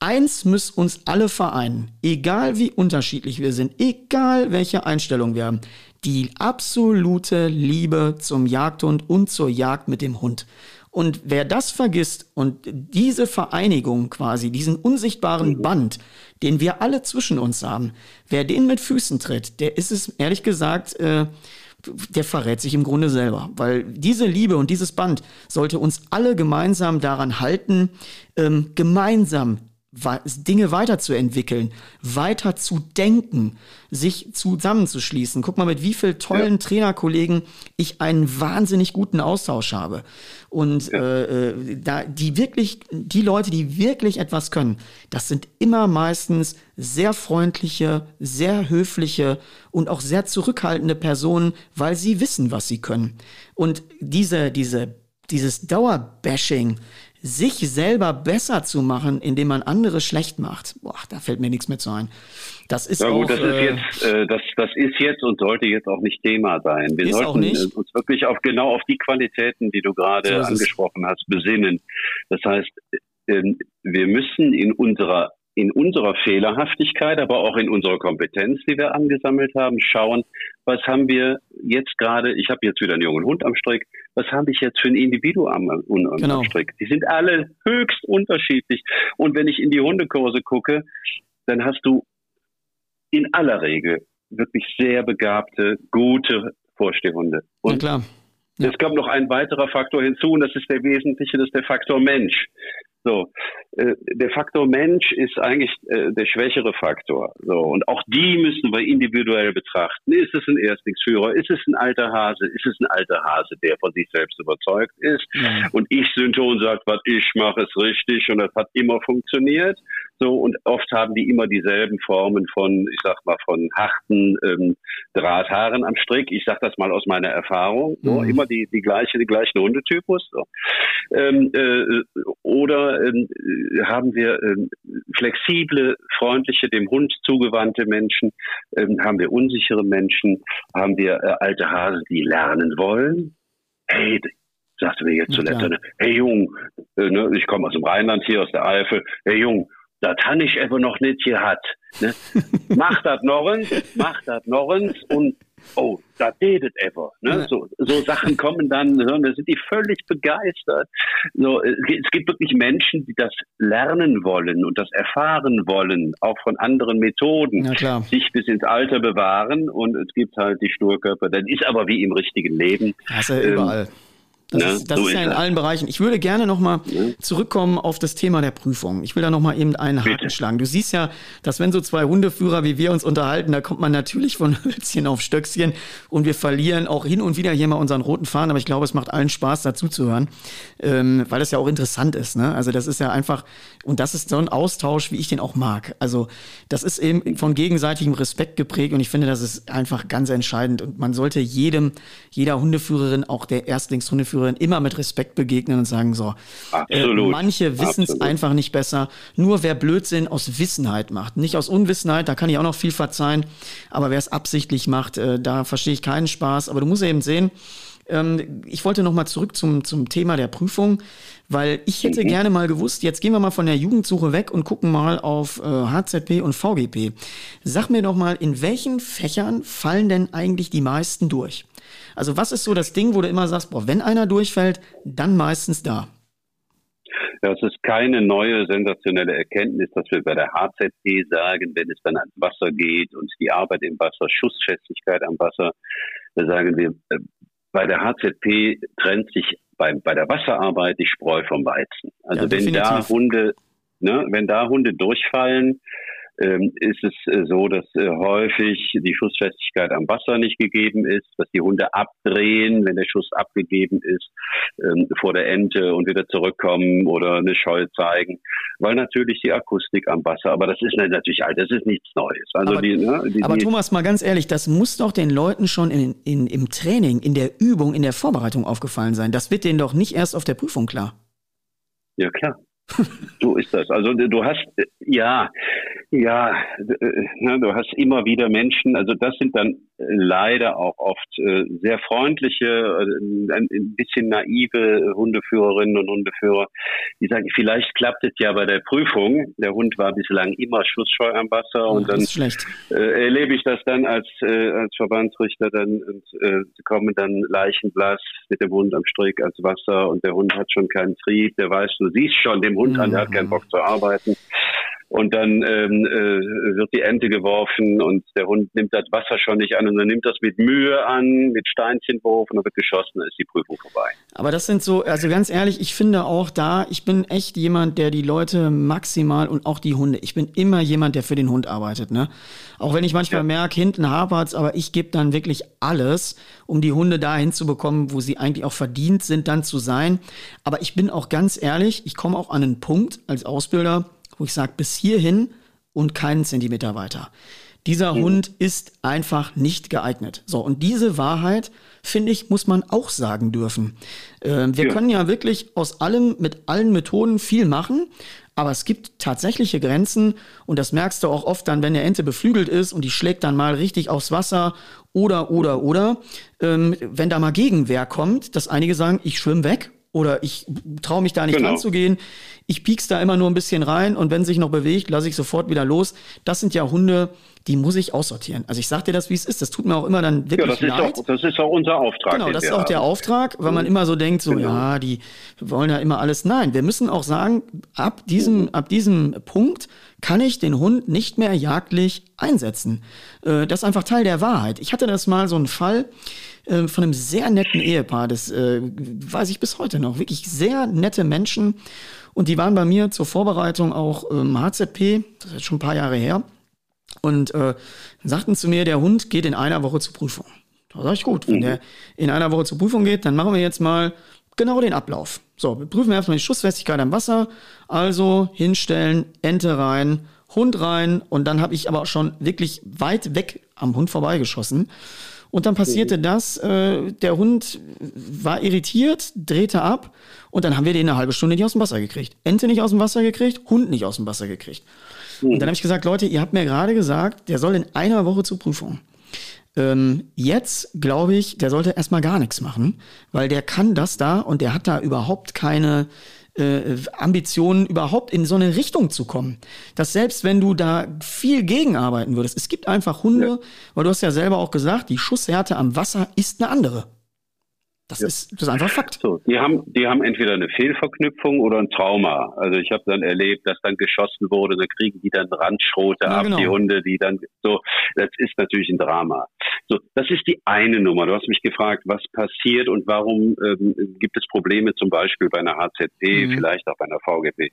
Eins muss uns alle vereinen, egal wie unterschiedlich wir sind, egal welche Einstellung wir haben die absolute Liebe zum Jagdhund und zur Jagd mit dem Hund. Und wer das vergisst und diese Vereinigung quasi, diesen unsichtbaren Band, den wir alle zwischen uns haben, wer den mit Füßen tritt, der ist es ehrlich gesagt, äh, der verrät sich im Grunde selber. Weil diese Liebe und dieses Band sollte uns alle gemeinsam daran halten, ähm, gemeinsam Dinge weiterzuentwickeln, weiter zu denken, sich zusammenzuschließen. Guck mal, mit wie vielen tollen ja. Trainerkollegen ich einen wahnsinnig guten Austausch habe. Und ja. äh, äh da die wirklich, die Leute, die wirklich etwas können, das sind immer meistens sehr freundliche, sehr höfliche und auch sehr zurückhaltende Personen, weil sie wissen, was sie können. Und diese, diese, dieses Dauerbashing, sich selber besser zu machen, indem man andere schlecht macht, boah, da fällt mir nichts mehr zu ein. Das ist ja, gut, auch, das ist äh, jetzt, äh, das, das ist jetzt und sollte jetzt auch nicht Thema sein. Wir sollten äh, uns wirklich auf genau auf die Qualitäten, die du gerade so angesprochen hast, besinnen. Das heißt, äh, wir müssen in unserer in unserer Fehlerhaftigkeit, aber auch in unserer Kompetenz, die wir angesammelt haben, schauen, was haben wir jetzt gerade, ich habe jetzt wieder einen jungen Hund am Strick, was habe ich jetzt für ein Individuum am, am, genau. Strick? Die sind alle höchst unterschiedlich. Und wenn ich in die Hundekurse gucke, dann hast du in aller Regel wirklich sehr begabte, gute Vorstehhunde. Und ja, klar. Ja. Es kommt noch ein weiterer Faktor hinzu und das ist der wesentliche, das ist der Faktor Mensch. So, äh, der Faktor Mensch ist eigentlich äh, der schwächere Faktor. So, und auch die müssen wir individuell betrachten. Ist es ein Erstlingsführer? Ist es ein alter Hase? Ist es ein alter Hase, der von sich selbst überzeugt ist? Mhm. Und Ich-Synton sagt, was ich mache, ist richtig und das hat immer funktioniert. So, und oft haben die immer dieselben Formen von, ich sag mal, von harten ähm, Drahthaaren am Strick. Ich sag das mal aus meiner Erfahrung. So, mhm. immer die, die gleiche, die gleichen Hundetypus. So. Ähm, äh, oder ähm, haben wir ähm, flexible, freundliche, dem Hund zugewandte Menschen? Ähm, haben wir unsichere Menschen? Haben wir äh, alte Hasen, die lernen wollen? Hey, sagte mir jetzt zuletzt, ja, hey Jung, äh, ne, ich komme aus dem Rheinland hier, aus der Eifel, hey Jung, das habe ich eben noch nicht gehabt. Ne? mach das norrens, mach das norrens und oh, da redet ever. Ne? So, so Sachen kommen dann, da sind die völlig begeistert. So, es gibt wirklich Menschen, die das lernen wollen und das erfahren wollen, auch von anderen Methoden, sich bis ins Alter bewahren und es gibt halt die Sturköpfe. Das ist aber wie im richtigen Leben. Das ist ja überall. Ähm, das, ja, ist, das so ist ja in allen Bereichen. Ich würde gerne nochmal ja. zurückkommen auf das Thema der Prüfung. Ich will da nochmal eben einen Haken Bitte. schlagen. Du siehst ja, dass wenn so zwei Hundeführer wie wir uns unterhalten, da kommt man natürlich von Hölzchen auf Stöckchen und wir verlieren auch hin und wieder hier mal unseren roten Faden, aber ich glaube, es macht allen Spaß, dazu zu hören, ähm, weil das ja auch interessant ist. Ne? Also das ist ja einfach, und das ist so ein Austausch, wie ich den auch mag. Also das ist eben von gegenseitigem Respekt geprägt und ich finde, das ist einfach ganz entscheidend und man sollte jedem, jeder Hundeführerin, auch der Erstlingshundeführer, Geschäftsführerin immer mit Respekt begegnen und sagen so, äh, manche wissen es einfach nicht besser. Nur wer Blödsinn aus Wissenheit macht, nicht aus Unwissenheit, da kann ich auch noch viel verzeihen, aber wer es absichtlich macht, äh, da verstehe ich keinen Spaß. Aber du musst eben sehen, ähm, ich wollte noch mal zurück zum, zum Thema der Prüfung, weil ich hätte mhm. gerne mal gewusst, jetzt gehen wir mal von der Jugendsuche weg und gucken mal auf äh, HZP und VGP. Sag mir doch mal, in welchen Fächern fallen denn eigentlich die meisten durch? Also was ist so das Ding, wo du immer sagst, boah, wenn einer durchfällt, dann meistens da? Ja, es ist keine neue sensationelle Erkenntnis, dass wir bei der HZP sagen, wenn es dann ans Wasser geht und die Arbeit im Wasser, Schussfestigkeit am Wasser, da sagen wir, äh, bei der HZP trennt sich bei, bei der Wasserarbeit die Spreu vom Weizen. Also ja, wenn da Hunde, ne, wenn da Hunde durchfallen, ist es äh, so, dass äh, häufig die Schussfestigkeit am Wasser nicht gegeben ist, dass die Hunde abdrehen, wenn der Schuss abgegeben ist, ähm, vor der Ente und wieder zurückkommen oder eine Scheu zeigen, weil natürlich die Akustik am Wasser, aber das ist natürlich alt, das ist nichts Neues. Also aber, die, ne, die, aber Thomas, mal ganz ehrlich, das muss doch den Leuten schon in, in, im Training, in der Übung, in der Vorbereitung aufgefallen sein. Das wird denen doch nicht erst auf der Prüfung klar. Ja, klar. So ist das. Also du hast, ja, ja, äh, ne, du hast immer wieder Menschen, also das sind dann leider auch oft äh, sehr freundliche, äh, ein bisschen naive Hundeführerinnen und Hundeführer, die sagen, vielleicht klappt es ja bei der Prüfung. Der Hund war bislang immer schussscheu am Wasser oh, und dann äh, erlebe ich das dann als, als Verbandsrichter dann und äh, kommen dann leichenblass mit dem Hund am Strick als Wasser und der Hund hat schon keinen Trieb, der weiß, du siehst schon dem Hund an, der hat keinen mhm. Bock zu arbeiten. Und dann ähm, äh, wird die Ente geworfen und der Hund nimmt das Wasser schon nicht an und dann nimmt das mit Mühe an, mit Steinchenwurf und dann wird geschossen, dann ist die Prüfung vorbei. Aber das sind so, also ganz ehrlich, ich finde auch da, ich bin echt jemand, der die Leute maximal und auch die Hunde, ich bin immer jemand, der für den Hund arbeitet, ne? Auch wenn ich manchmal ja. merke, hinten hapert's, aber ich gebe dann wirklich alles, um die Hunde dahin zu bekommen, wo sie eigentlich auch verdient sind, dann zu sein. Aber ich bin auch ganz ehrlich, ich komme auch an einen Punkt als Ausbilder, wo ich sage, bis hierhin und keinen Zentimeter weiter. Dieser mhm. Hund ist einfach nicht geeignet. So, und diese Wahrheit, finde ich, muss man auch sagen dürfen. Äh, wir ja. können ja wirklich aus allem, mit allen Methoden viel machen, aber es gibt tatsächliche Grenzen und das merkst du auch oft dann, wenn der Ente beflügelt ist und die schlägt dann mal richtig aufs Wasser oder, oder, oder. Ähm, wenn da mal Gegenwehr kommt, dass einige sagen, ich schwimme weg oder ich traue mich da nicht genau. dran zu gehen. Ich piek's da immer nur ein bisschen rein und wenn sich noch bewegt, lasse ich sofort wieder los. Das sind ja Hunde, die muss ich aussortieren. Also ich sag dir das, wie es ist. Das tut mir auch immer dann wirklich ja, das leid. Ist auch, das ist auch unser Auftrag. Genau, das ist auch der Auftrag, weil man mhm. immer so denkt, so genau. ja, die wollen ja immer alles. Nein, wir müssen auch sagen, ab diesem, ab diesem Punkt kann ich den Hund nicht mehr jagdlich einsetzen. Äh, das ist einfach Teil der Wahrheit. Ich hatte das mal so einen Fall äh, von einem sehr netten Ehepaar, das äh, weiß ich bis heute noch. Wirklich sehr nette Menschen. Und die waren bei mir zur Vorbereitung auch ähm, HZP, das ist jetzt schon ein paar Jahre her, und äh, sagten zu mir, der Hund geht in einer Woche zur Prüfung. Da sag ich, gut, wenn mhm. der in einer Woche zur Prüfung geht, dann machen wir jetzt mal genau den Ablauf. So, wir prüfen erstmal die Schussfestigkeit am Wasser. Also hinstellen, Ente rein, Hund rein und dann habe ich aber auch schon wirklich weit weg am Hund vorbeigeschossen. Und dann passierte mhm. das, äh, der Hund war irritiert, drehte ab und dann haben wir den eine halbe Stunde nicht aus dem Wasser gekriegt. Ente nicht aus dem Wasser gekriegt, Hund nicht aus dem Wasser gekriegt. Mhm. Und dann habe ich gesagt, Leute, ihr habt mir gerade gesagt, der soll in einer Woche zur Prüfung. Ähm, jetzt glaube ich, der sollte erstmal gar nichts machen, weil der kann das da und der hat da überhaupt keine äh, Ambitionen, überhaupt in so eine Richtung zu kommen. Dass selbst wenn du da viel gegenarbeiten würdest, es gibt einfach Hunde, ja. weil du hast ja selber auch gesagt, die Schusshärte am Wasser ist eine andere. Das, ja. ist, das ist einfach Fakt. So, die haben, die haben entweder eine Fehlverknüpfung oder ein Trauma. Also ich habe dann erlebt, dass dann geschossen wurde, da kriegen die dann Randschrote ja, ab, genau. die Hunde, die dann so, das ist natürlich ein Drama. So, das ist die eine Nummer. Du hast mich gefragt, was passiert und warum ähm, gibt es Probleme zum Beispiel bei einer HZP, mhm. vielleicht auch bei einer VGP.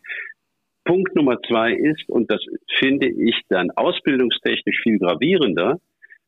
Punkt Nummer zwei ist, und das finde ich dann ausbildungstechnisch viel gravierender,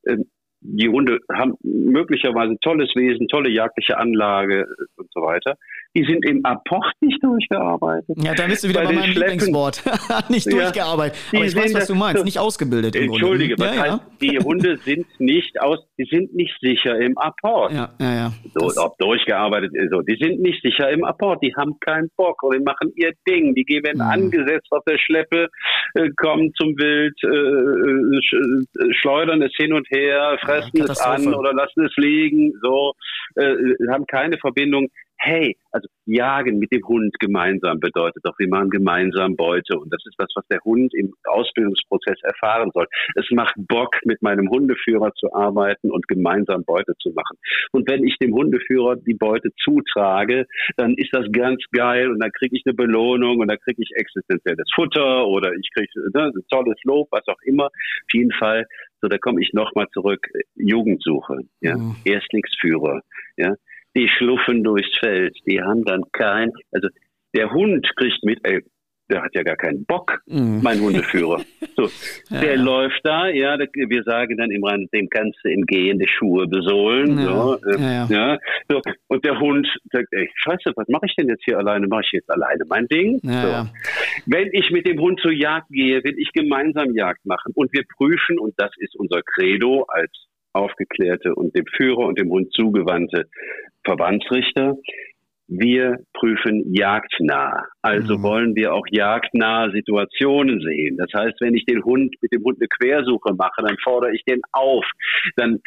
ähm, die Hunde haben möglicherweise tolles Wesen, tolle jagdliche Anlage und so weiter die sind im Apport nicht durchgearbeitet. Ja, da bist du wieder bei, bei meinem Schleppen. Lieblingswort. nicht ja, durchgearbeitet. Aber ich weiß, was du meinst. Nicht ausgebildet. Entschuldige, was ja, heißt, ja. die Hunde sind nicht aus, die sind nicht sicher im Apport. Ja, ja, ja. So, ob durchgearbeitet ist, so. Die sind nicht sicher im Apport. Die haben keinen Bock und die machen ihr Ding. Die gehen mhm. angesetzt auf der Schleppe, äh, kommen zum Wild, äh, äh sch äh, schleudern es hin und her, fressen es an oder lassen es liegen, so, äh, haben keine Verbindung hey, also jagen mit dem Hund gemeinsam bedeutet doch, wir machen gemeinsam Beute. Und das ist das, was der Hund im Ausbildungsprozess erfahren soll. Es macht Bock, mit meinem Hundeführer zu arbeiten und gemeinsam Beute zu machen. Und wenn ich dem Hundeführer die Beute zutrage, dann ist das ganz geil und dann kriege ich eine Belohnung und dann kriege ich existenzielles Futter oder ich kriege ne, ein tolles Lob, was auch immer. Auf jeden Fall so, da komme ich nochmal zurück. Jugendsuche, ja, mhm. Erstlingsführer, ja die schluffen durchs Feld. Die haben dann kein, also der Hund kriegt mit, ey, der hat ja gar keinen Bock, mm. mein Hundeführer. So, ja, der ja. läuft da, ja, wir sagen dann immer, dem kannst du in gehende Schuhe besohlen. Ja, so, äh, ja, so. Und der Hund sagt, ey, scheiße, was mache ich denn jetzt hier alleine? Mache ich jetzt alleine mein Ding? So. Wenn ich mit dem Hund zur Jagd gehe, will ich gemeinsam Jagd machen. Und wir prüfen, und das ist unser Credo als aufgeklärte und dem Führer und dem Hund zugewandte Verbandsrichter, wir prüfen jagdnah. Also mhm. wollen wir auch jagdnahe Situationen sehen. Das heißt, wenn ich den Hund mit dem Hund eine Quersuche mache, dann fordere ich den auf. Dann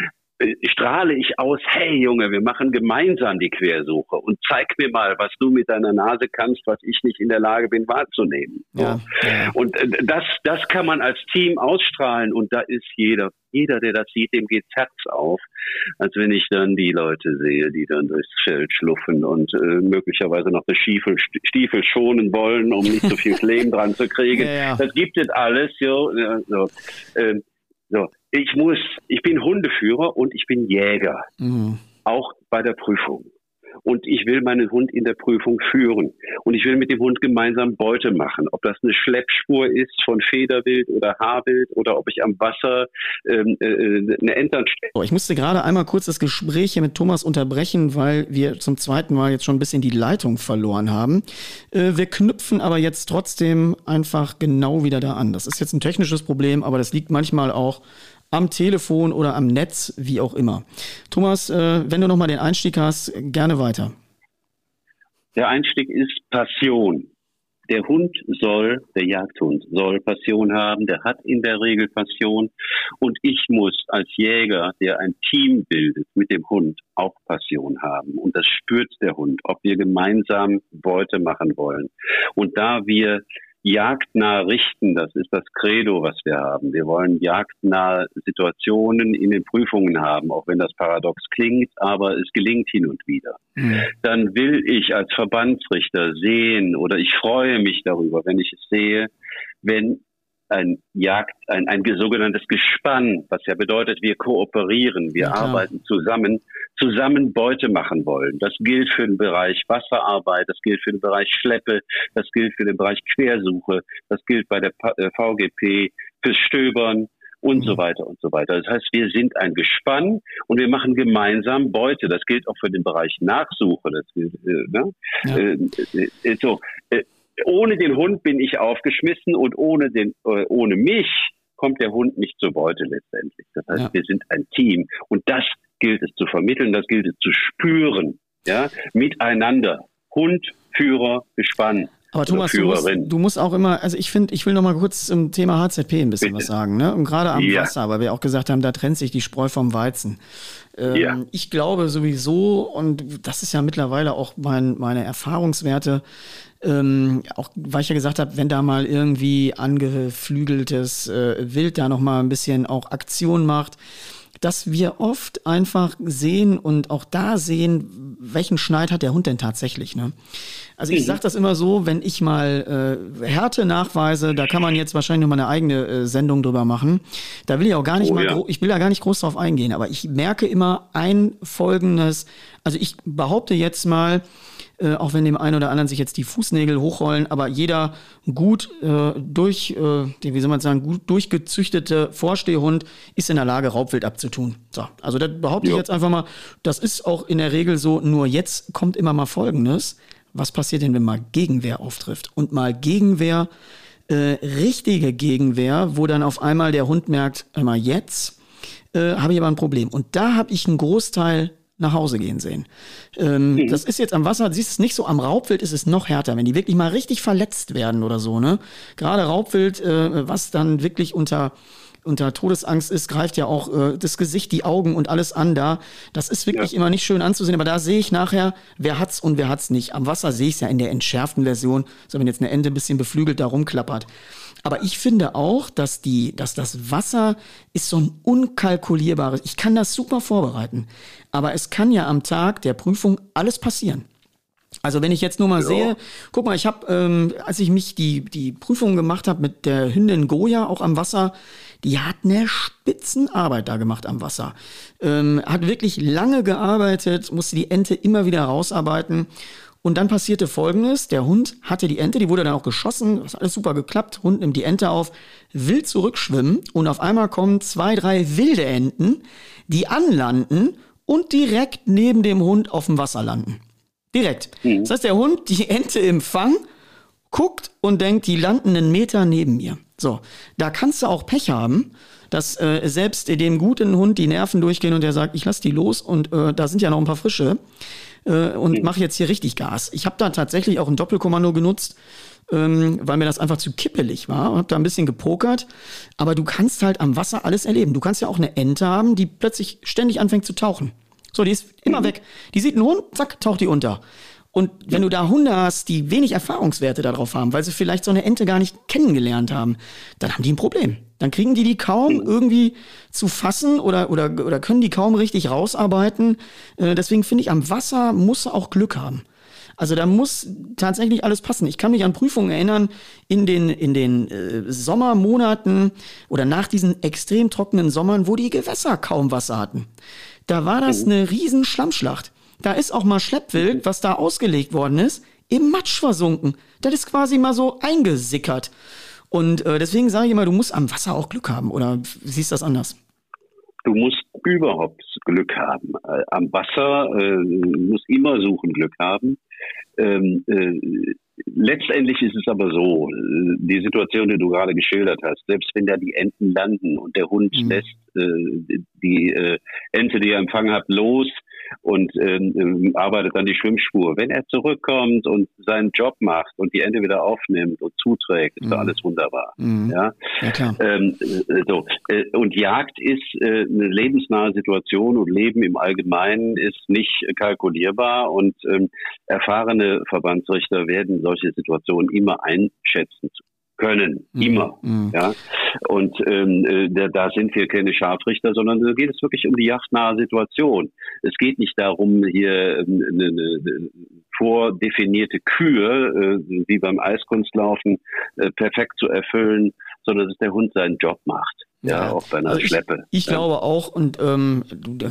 strahle ich aus, hey Junge, wir machen gemeinsam die Quersuche und zeig mir mal, was du mit deiner Nase kannst, was ich nicht in der Lage bin wahrzunehmen. Ja, ja. Und äh, das, das kann man als Team ausstrahlen und da ist jeder jeder, der das sieht, dem geht's Herz auf, als wenn ich dann die Leute sehe, die dann durchs Feld schluffen und äh, möglicherweise noch das Stiefel, Stiefel schonen wollen, um nicht so viel Lehm dran zu kriegen. Ja. Das gibt es alles. Jo, so. Ähm, so. Ich muss, ich bin Hundeführer und ich bin Jäger. Mhm. Auch bei der Prüfung und ich will meinen Hund in der Prüfung führen. Und ich will mit dem Hund gemeinsam Beute machen. Ob das eine Schleppspur ist von Federwild oder Haarwild oder ob ich am Wasser ähm, äh, eine Entern oh, Ich musste gerade einmal kurz das Gespräch hier mit Thomas unterbrechen, weil wir zum zweiten Mal jetzt schon ein bisschen die Leitung verloren haben. Äh, wir knüpfen aber jetzt trotzdem einfach genau wieder da an. Das ist jetzt ein technisches Problem, aber das liegt manchmal auch am Telefon oder am Netz, wie auch immer. Thomas, äh, wenn du nochmal den Einstieg hast, gerne weiter. Der Einstieg ist Passion. Der Hund soll, der Jagdhund soll Passion haben, der hat in der Regel Passion. Und ich muss als Jäger, der ein Team bildet mit dem Hund, auch Passion haben. Und das spürt der Hund, ob wir gemeinsam Beute machen wollen. Und da wir jagdnah richten. Das ist das Credo, was wir haben. Wir wollen jagdnahe Situationen in den Prüfungen haben, auch wenn das paradox klingt, aber es gelingt hin und wieder. Mhm. Dann will ich als Verbandsrichter sehen oder ich freue mich darüber, wenn ich es sehe, wenn ein Jagd, ein, ein sogenanntes Gespann, was ja bedeutet, wir kooperieren, wir ja, arbeiten zusammen, zusammen Beute machen wollen. Das gilt für den Bereich Wasserarbeit, das gilt für den Bereich Schleppe, das gilt für den Bereich Quersuche, das gilt bei der VGP äh, fürs Stöbern und mhm. so weiter und so weiter. Das heißt, wir sind ein Gespann und wir machen gemeinsam Beute. Das gilt auch für den Bereich Nachsuche. Das gilt, äh, ne? Ja. Äh, äh, so, äh, ohne den Hund bin ich aufgeschmissen und ohne den, äh, ohne mich kommt der Hund nicht zur Beute letztendlich. Das heißt, ja. wir sind ein Team und das gilt es zu vermitteln, das gilt es zu spüren, ja, miteinander. Hund, Führer, Gespann. Aber Thomas, du musst, du musst, auch immer, also ich finde, ich will noch mal kurz zum Thema HZP ein bisschen Bitte. was sagen, ne? Und gerade am ja. Wasser, weil wir auch gesagt haben, da trennt sich die Spreu vom Weizen. Ähm, ja. Ich glaube sowieso, und das ist ja mittlerweile auch mein, meine Erfahrungswerte, ähm, auch weil ich ja gesagt habe, wenn da mal irgendwie angeflügeltes äh, Wild da noch mal ein bisschen auch Aktion macht, dass wir oft einfach sehen und auch da sehen, welchen Schneid hat der Hund denn tatsächlich. Ne? Also ich mhm. sage das immer so, wenn ich mal äh, Härte nachweise, da kann man jetzt wahrscheinlich noch mal eine eigene äh, Sendung drüber machen. Da will ich auch gar nicht oh, mal, ja. ich will da gar nicht groß drauf eingehen, aber ich merke immer ein folgendes, also ich behaupte jetzt mal, äh, auch wenn dem einen oder anderen sich jetzt die Fußnägel hochrollen, aber jeder gut äh, durch, äh, wie soll man sagen, gut durchgezüchtete Vorstehhund ist in der Lage, Raubwild abzutun. So, also das behaupte ja. ich jetzt einfach mal, das ist auch in der Regel so, nur jetzt kommt immer mal Folgendes. Was passiert denn, wenn mal Gegenwehr auftrifft? Und mal Gegenwehr, äh, richtige Gegenwehr, wo dann auf einmal der Hund merkt, einmal jetzt äh, habe ich aber ein Problem. Und da habe ich einen Großteil nach Hause gehen sehen. Ähm, mhm. Das ist jetzt am Wasser, siehst du es nicht so, am Raubwild ist es noch härter, wenn die wirklich mal richtig verletzt werden oder so, ne? Gerade Raubwild, äh, was dann wirklich unter unter Todesangst ist, greift ja auch äh, das Gesicht, die Augen und alles an da. Das ist wirklich ja. immer nicht schön anzusehen, aber da sehe ich nachher, wer hat's und wer hat's nicht. Am Wasser sehe ich es ja in der entschärften Version, so wenn jetzt eine Ente ein bisschen beflügelt da rumklappert. Aber ich finde auch, dass die, dass das Wasser ist so ein unkalkulierbares. Ich kann das super vorbereiten, aber es kann ja am Tag der Prüfung alles passieren. Also wenn ich jetzt nur mal ja. sehe, guck mal, ich habe, ähm, als ich mich die die Prüfung gemacht habe mit der Hündin Goya auch am Wasser, die hat eine Spitzenarbeit da gemacht am Wasser. Ähm, hat wirklich lange gearbeitet, musste die Ente immer wieder rausarbeiten. Und dann passierte Folgendes. Der Hund hatte die Ente, die wurde dann auch geschossen. Das hat alles super geklappt. Hund nimmt die Ente auf, will zurückschwimmen. Und auf einmal kommen zwei, drei wilde Enten, die anlanden und direkt neben dem Hund auf dem Wasser landen. Direkt. Mhm. Das heißt, der Hund, die Ente im Fang, guckt und denkt, die landen einen Meter neben mir. So, da kannst du auch Pech haben, dass äh, selbst dem guten Hund die Nerven durchgehen und der sagt, ich lass die los und äh, da sind ja noch ein paar frische äh, und mhm. mache jetzt hier richtig Gas. Ich habe da tatsächlich auch ein Doppelkommando genutzt, ähm, weil mir das einfach zu kippelig war und habe da ein bisschen gepokert. Aber du kannst halt am Wasser alles erleben. Du kannst ja auch eine Ente haben, die plötzlich ständig anfängt zu tauchen. So, die ist immer mhm. weg. Die sieht einen Hund, zack, taucht die unter. Und wenn du da Hunde hast, die wenig Erfahrungswerte darauf haben, weil sie vielleicht so eine Ente gar nicht kennengelernt haben, dann haben die ein Problem. Dann kriegen die die kaum mhm. irgendwie zu fassen oder, oder, oder können die kaum richtig rausarbeiten. Äh, deswegen finde ich, am Wasser muss auch Glück haben. Also da muss tatsächlich alles passen. Ich kann mich an Prüfungen erinnern in den, in den äh, Sommermonaten oder nach diesen extrem trockenen Sommern, wo die Gewässer kaum Wasser hatten. Da war das mhm. eine riesen Schlammschlacht. Da ist auch mal Schleppwild, was da ausgelegt worden ist, im Matsch versunken. Das ist quasi mal so eingesickert. Und äh, deswegen sage ich immer, du musst am Wasser auch Glück haben. Oder siehst du das anders? Du musst überhaupt Glück haben. Äh, am Wasser äh, musst immer suchen Glück haben. Ähm, äh, letztendlich ist es aber so, äh, die Situation, die du gerade geschildert hast, selbst wenn da die Enten landen und der Hund mhm. lässt äh, die äh, Ente, die er empfangen hat, los, und ähm, ähm, arbeitet dann die Schwimmspur. Wenn er zurückkommt und seinen Job macht und die Ente wieder aufnimmt und zuträgt, ist mhm. alles wunderbar. Mhm. Ja, ja klar. Ähm, äh, so. Äh, und Jagd ist äh, eine lebensnahe Situation und Leben im Allgemeinen ist nicht kalkulierbar und ähm, erfahrene Verbandsrichter werden solche Situationen immer einschätzen können, mhm. immer. Mhm. Ja? Und ähm, äh, da, da sind wir keine Scharfrichter, sondern da geht es wirklich um die yachtnahe Situation. Es geht nicht darum, hier ähm, eine, eine vordefinierte Kühe, äh, wie beim Eiskunstlaufen, äh, perfekt zu erfüllen, sondern dass der Hund seinen Job macht. Ja, ja, auch bei einer also Schleppe. Ich, ich ja. glaube auch, und ähm,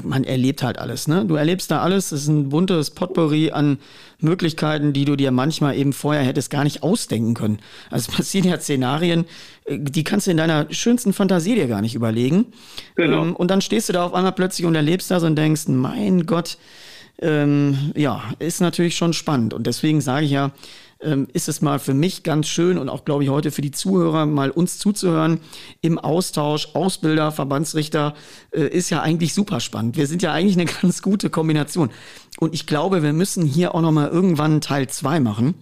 man erlebt halt alles, ne? Du erlebst da alles, es ist ein buntes Potpourri an Möglichkeiten, die du dir manchmal eben vorher hättest gar nicht ausdenken können. Also es passieren ja Szenarien, äh, die kannst du in deiner schönsten Fantasie dir gar nicht überlegen. Genau. Ähm, und dann stehst du da auf einmal plötzlich und erlebst das und denkst, mein Gott, ähm, ja, ist natürlich schon spannend. Und deswegen sage ich ja, ähm, ist es mal für mich ganz schön und auch, glaube ich, heute für die Zuhörer mal uns zuzuhören im Austausch. Ausbilder, Verbandsrichter äh, ist ja eigentlich super spannend. Wir sind ja eigentlich eine ganz gute Kombination. Und ich glaube, wir müssen hier auch noch mal irgendwann Teil zwei machen.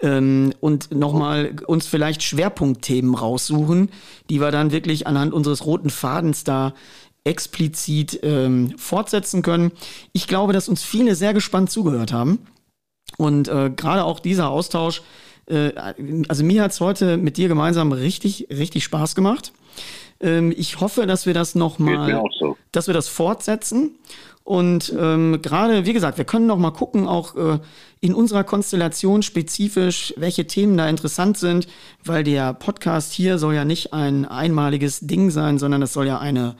Ähm, und nochmal uns vielleicht Schwerpunktthemen raussuchen, die wir dann wirklich anhand unseres roten Fadens da explizit ähm, fortsetzen können. Ich glaube, dass uns viele sehr gespannt zugehört haben. Und äh, gerade auch dieser Austausch, äh, also mir hat's heute mit dir gemeinsam richtig, richtig Spaß gemacht. Ähm, ich hoffe, dass wir das nochmal, so. dass wir das fortsetzen. Und ähm, gerade, wie gesagt, wir können noch mal gucken, auch äh, in unserer Konstellation spezifisch, welche Themen da interessant sind, weil der Podcast hier soll ja nicht ein einmaliges Ding sein, sondern es soll ja eine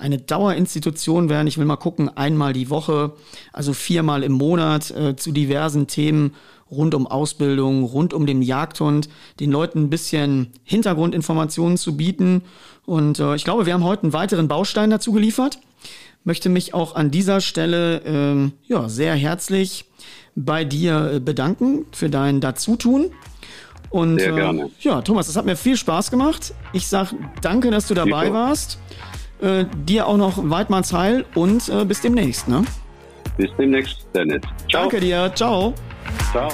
eine Dauerinstitution werden. Ich will mal gucken, einmal die Woche, also viermal im Monat äh, zu diversen Themen rund um Ausbildung, rund um den Jagdhund, den Leuten ein bisschen Hintergrundinformationen zu bieten. Und äh, ich glaube, wir haben heute einen weiteren Baustein dazu geliefert. Möchte mich auch an dieser Stelle äh, ja, sehr herzlich bei dir äh, bedanken für dein Dazutun. Und Sehr äh, gerne. Äh, ja, Thomas, es hat mir viel Spaß gemacht. Ich sage danke, dass du dabei Super. warst. Äh, dir auch noch Weidmanns Heil und äh, bis demnächst. Ne? Bis demnächst, Dennis. Ciao. Danke dir. Ciao. Ciao.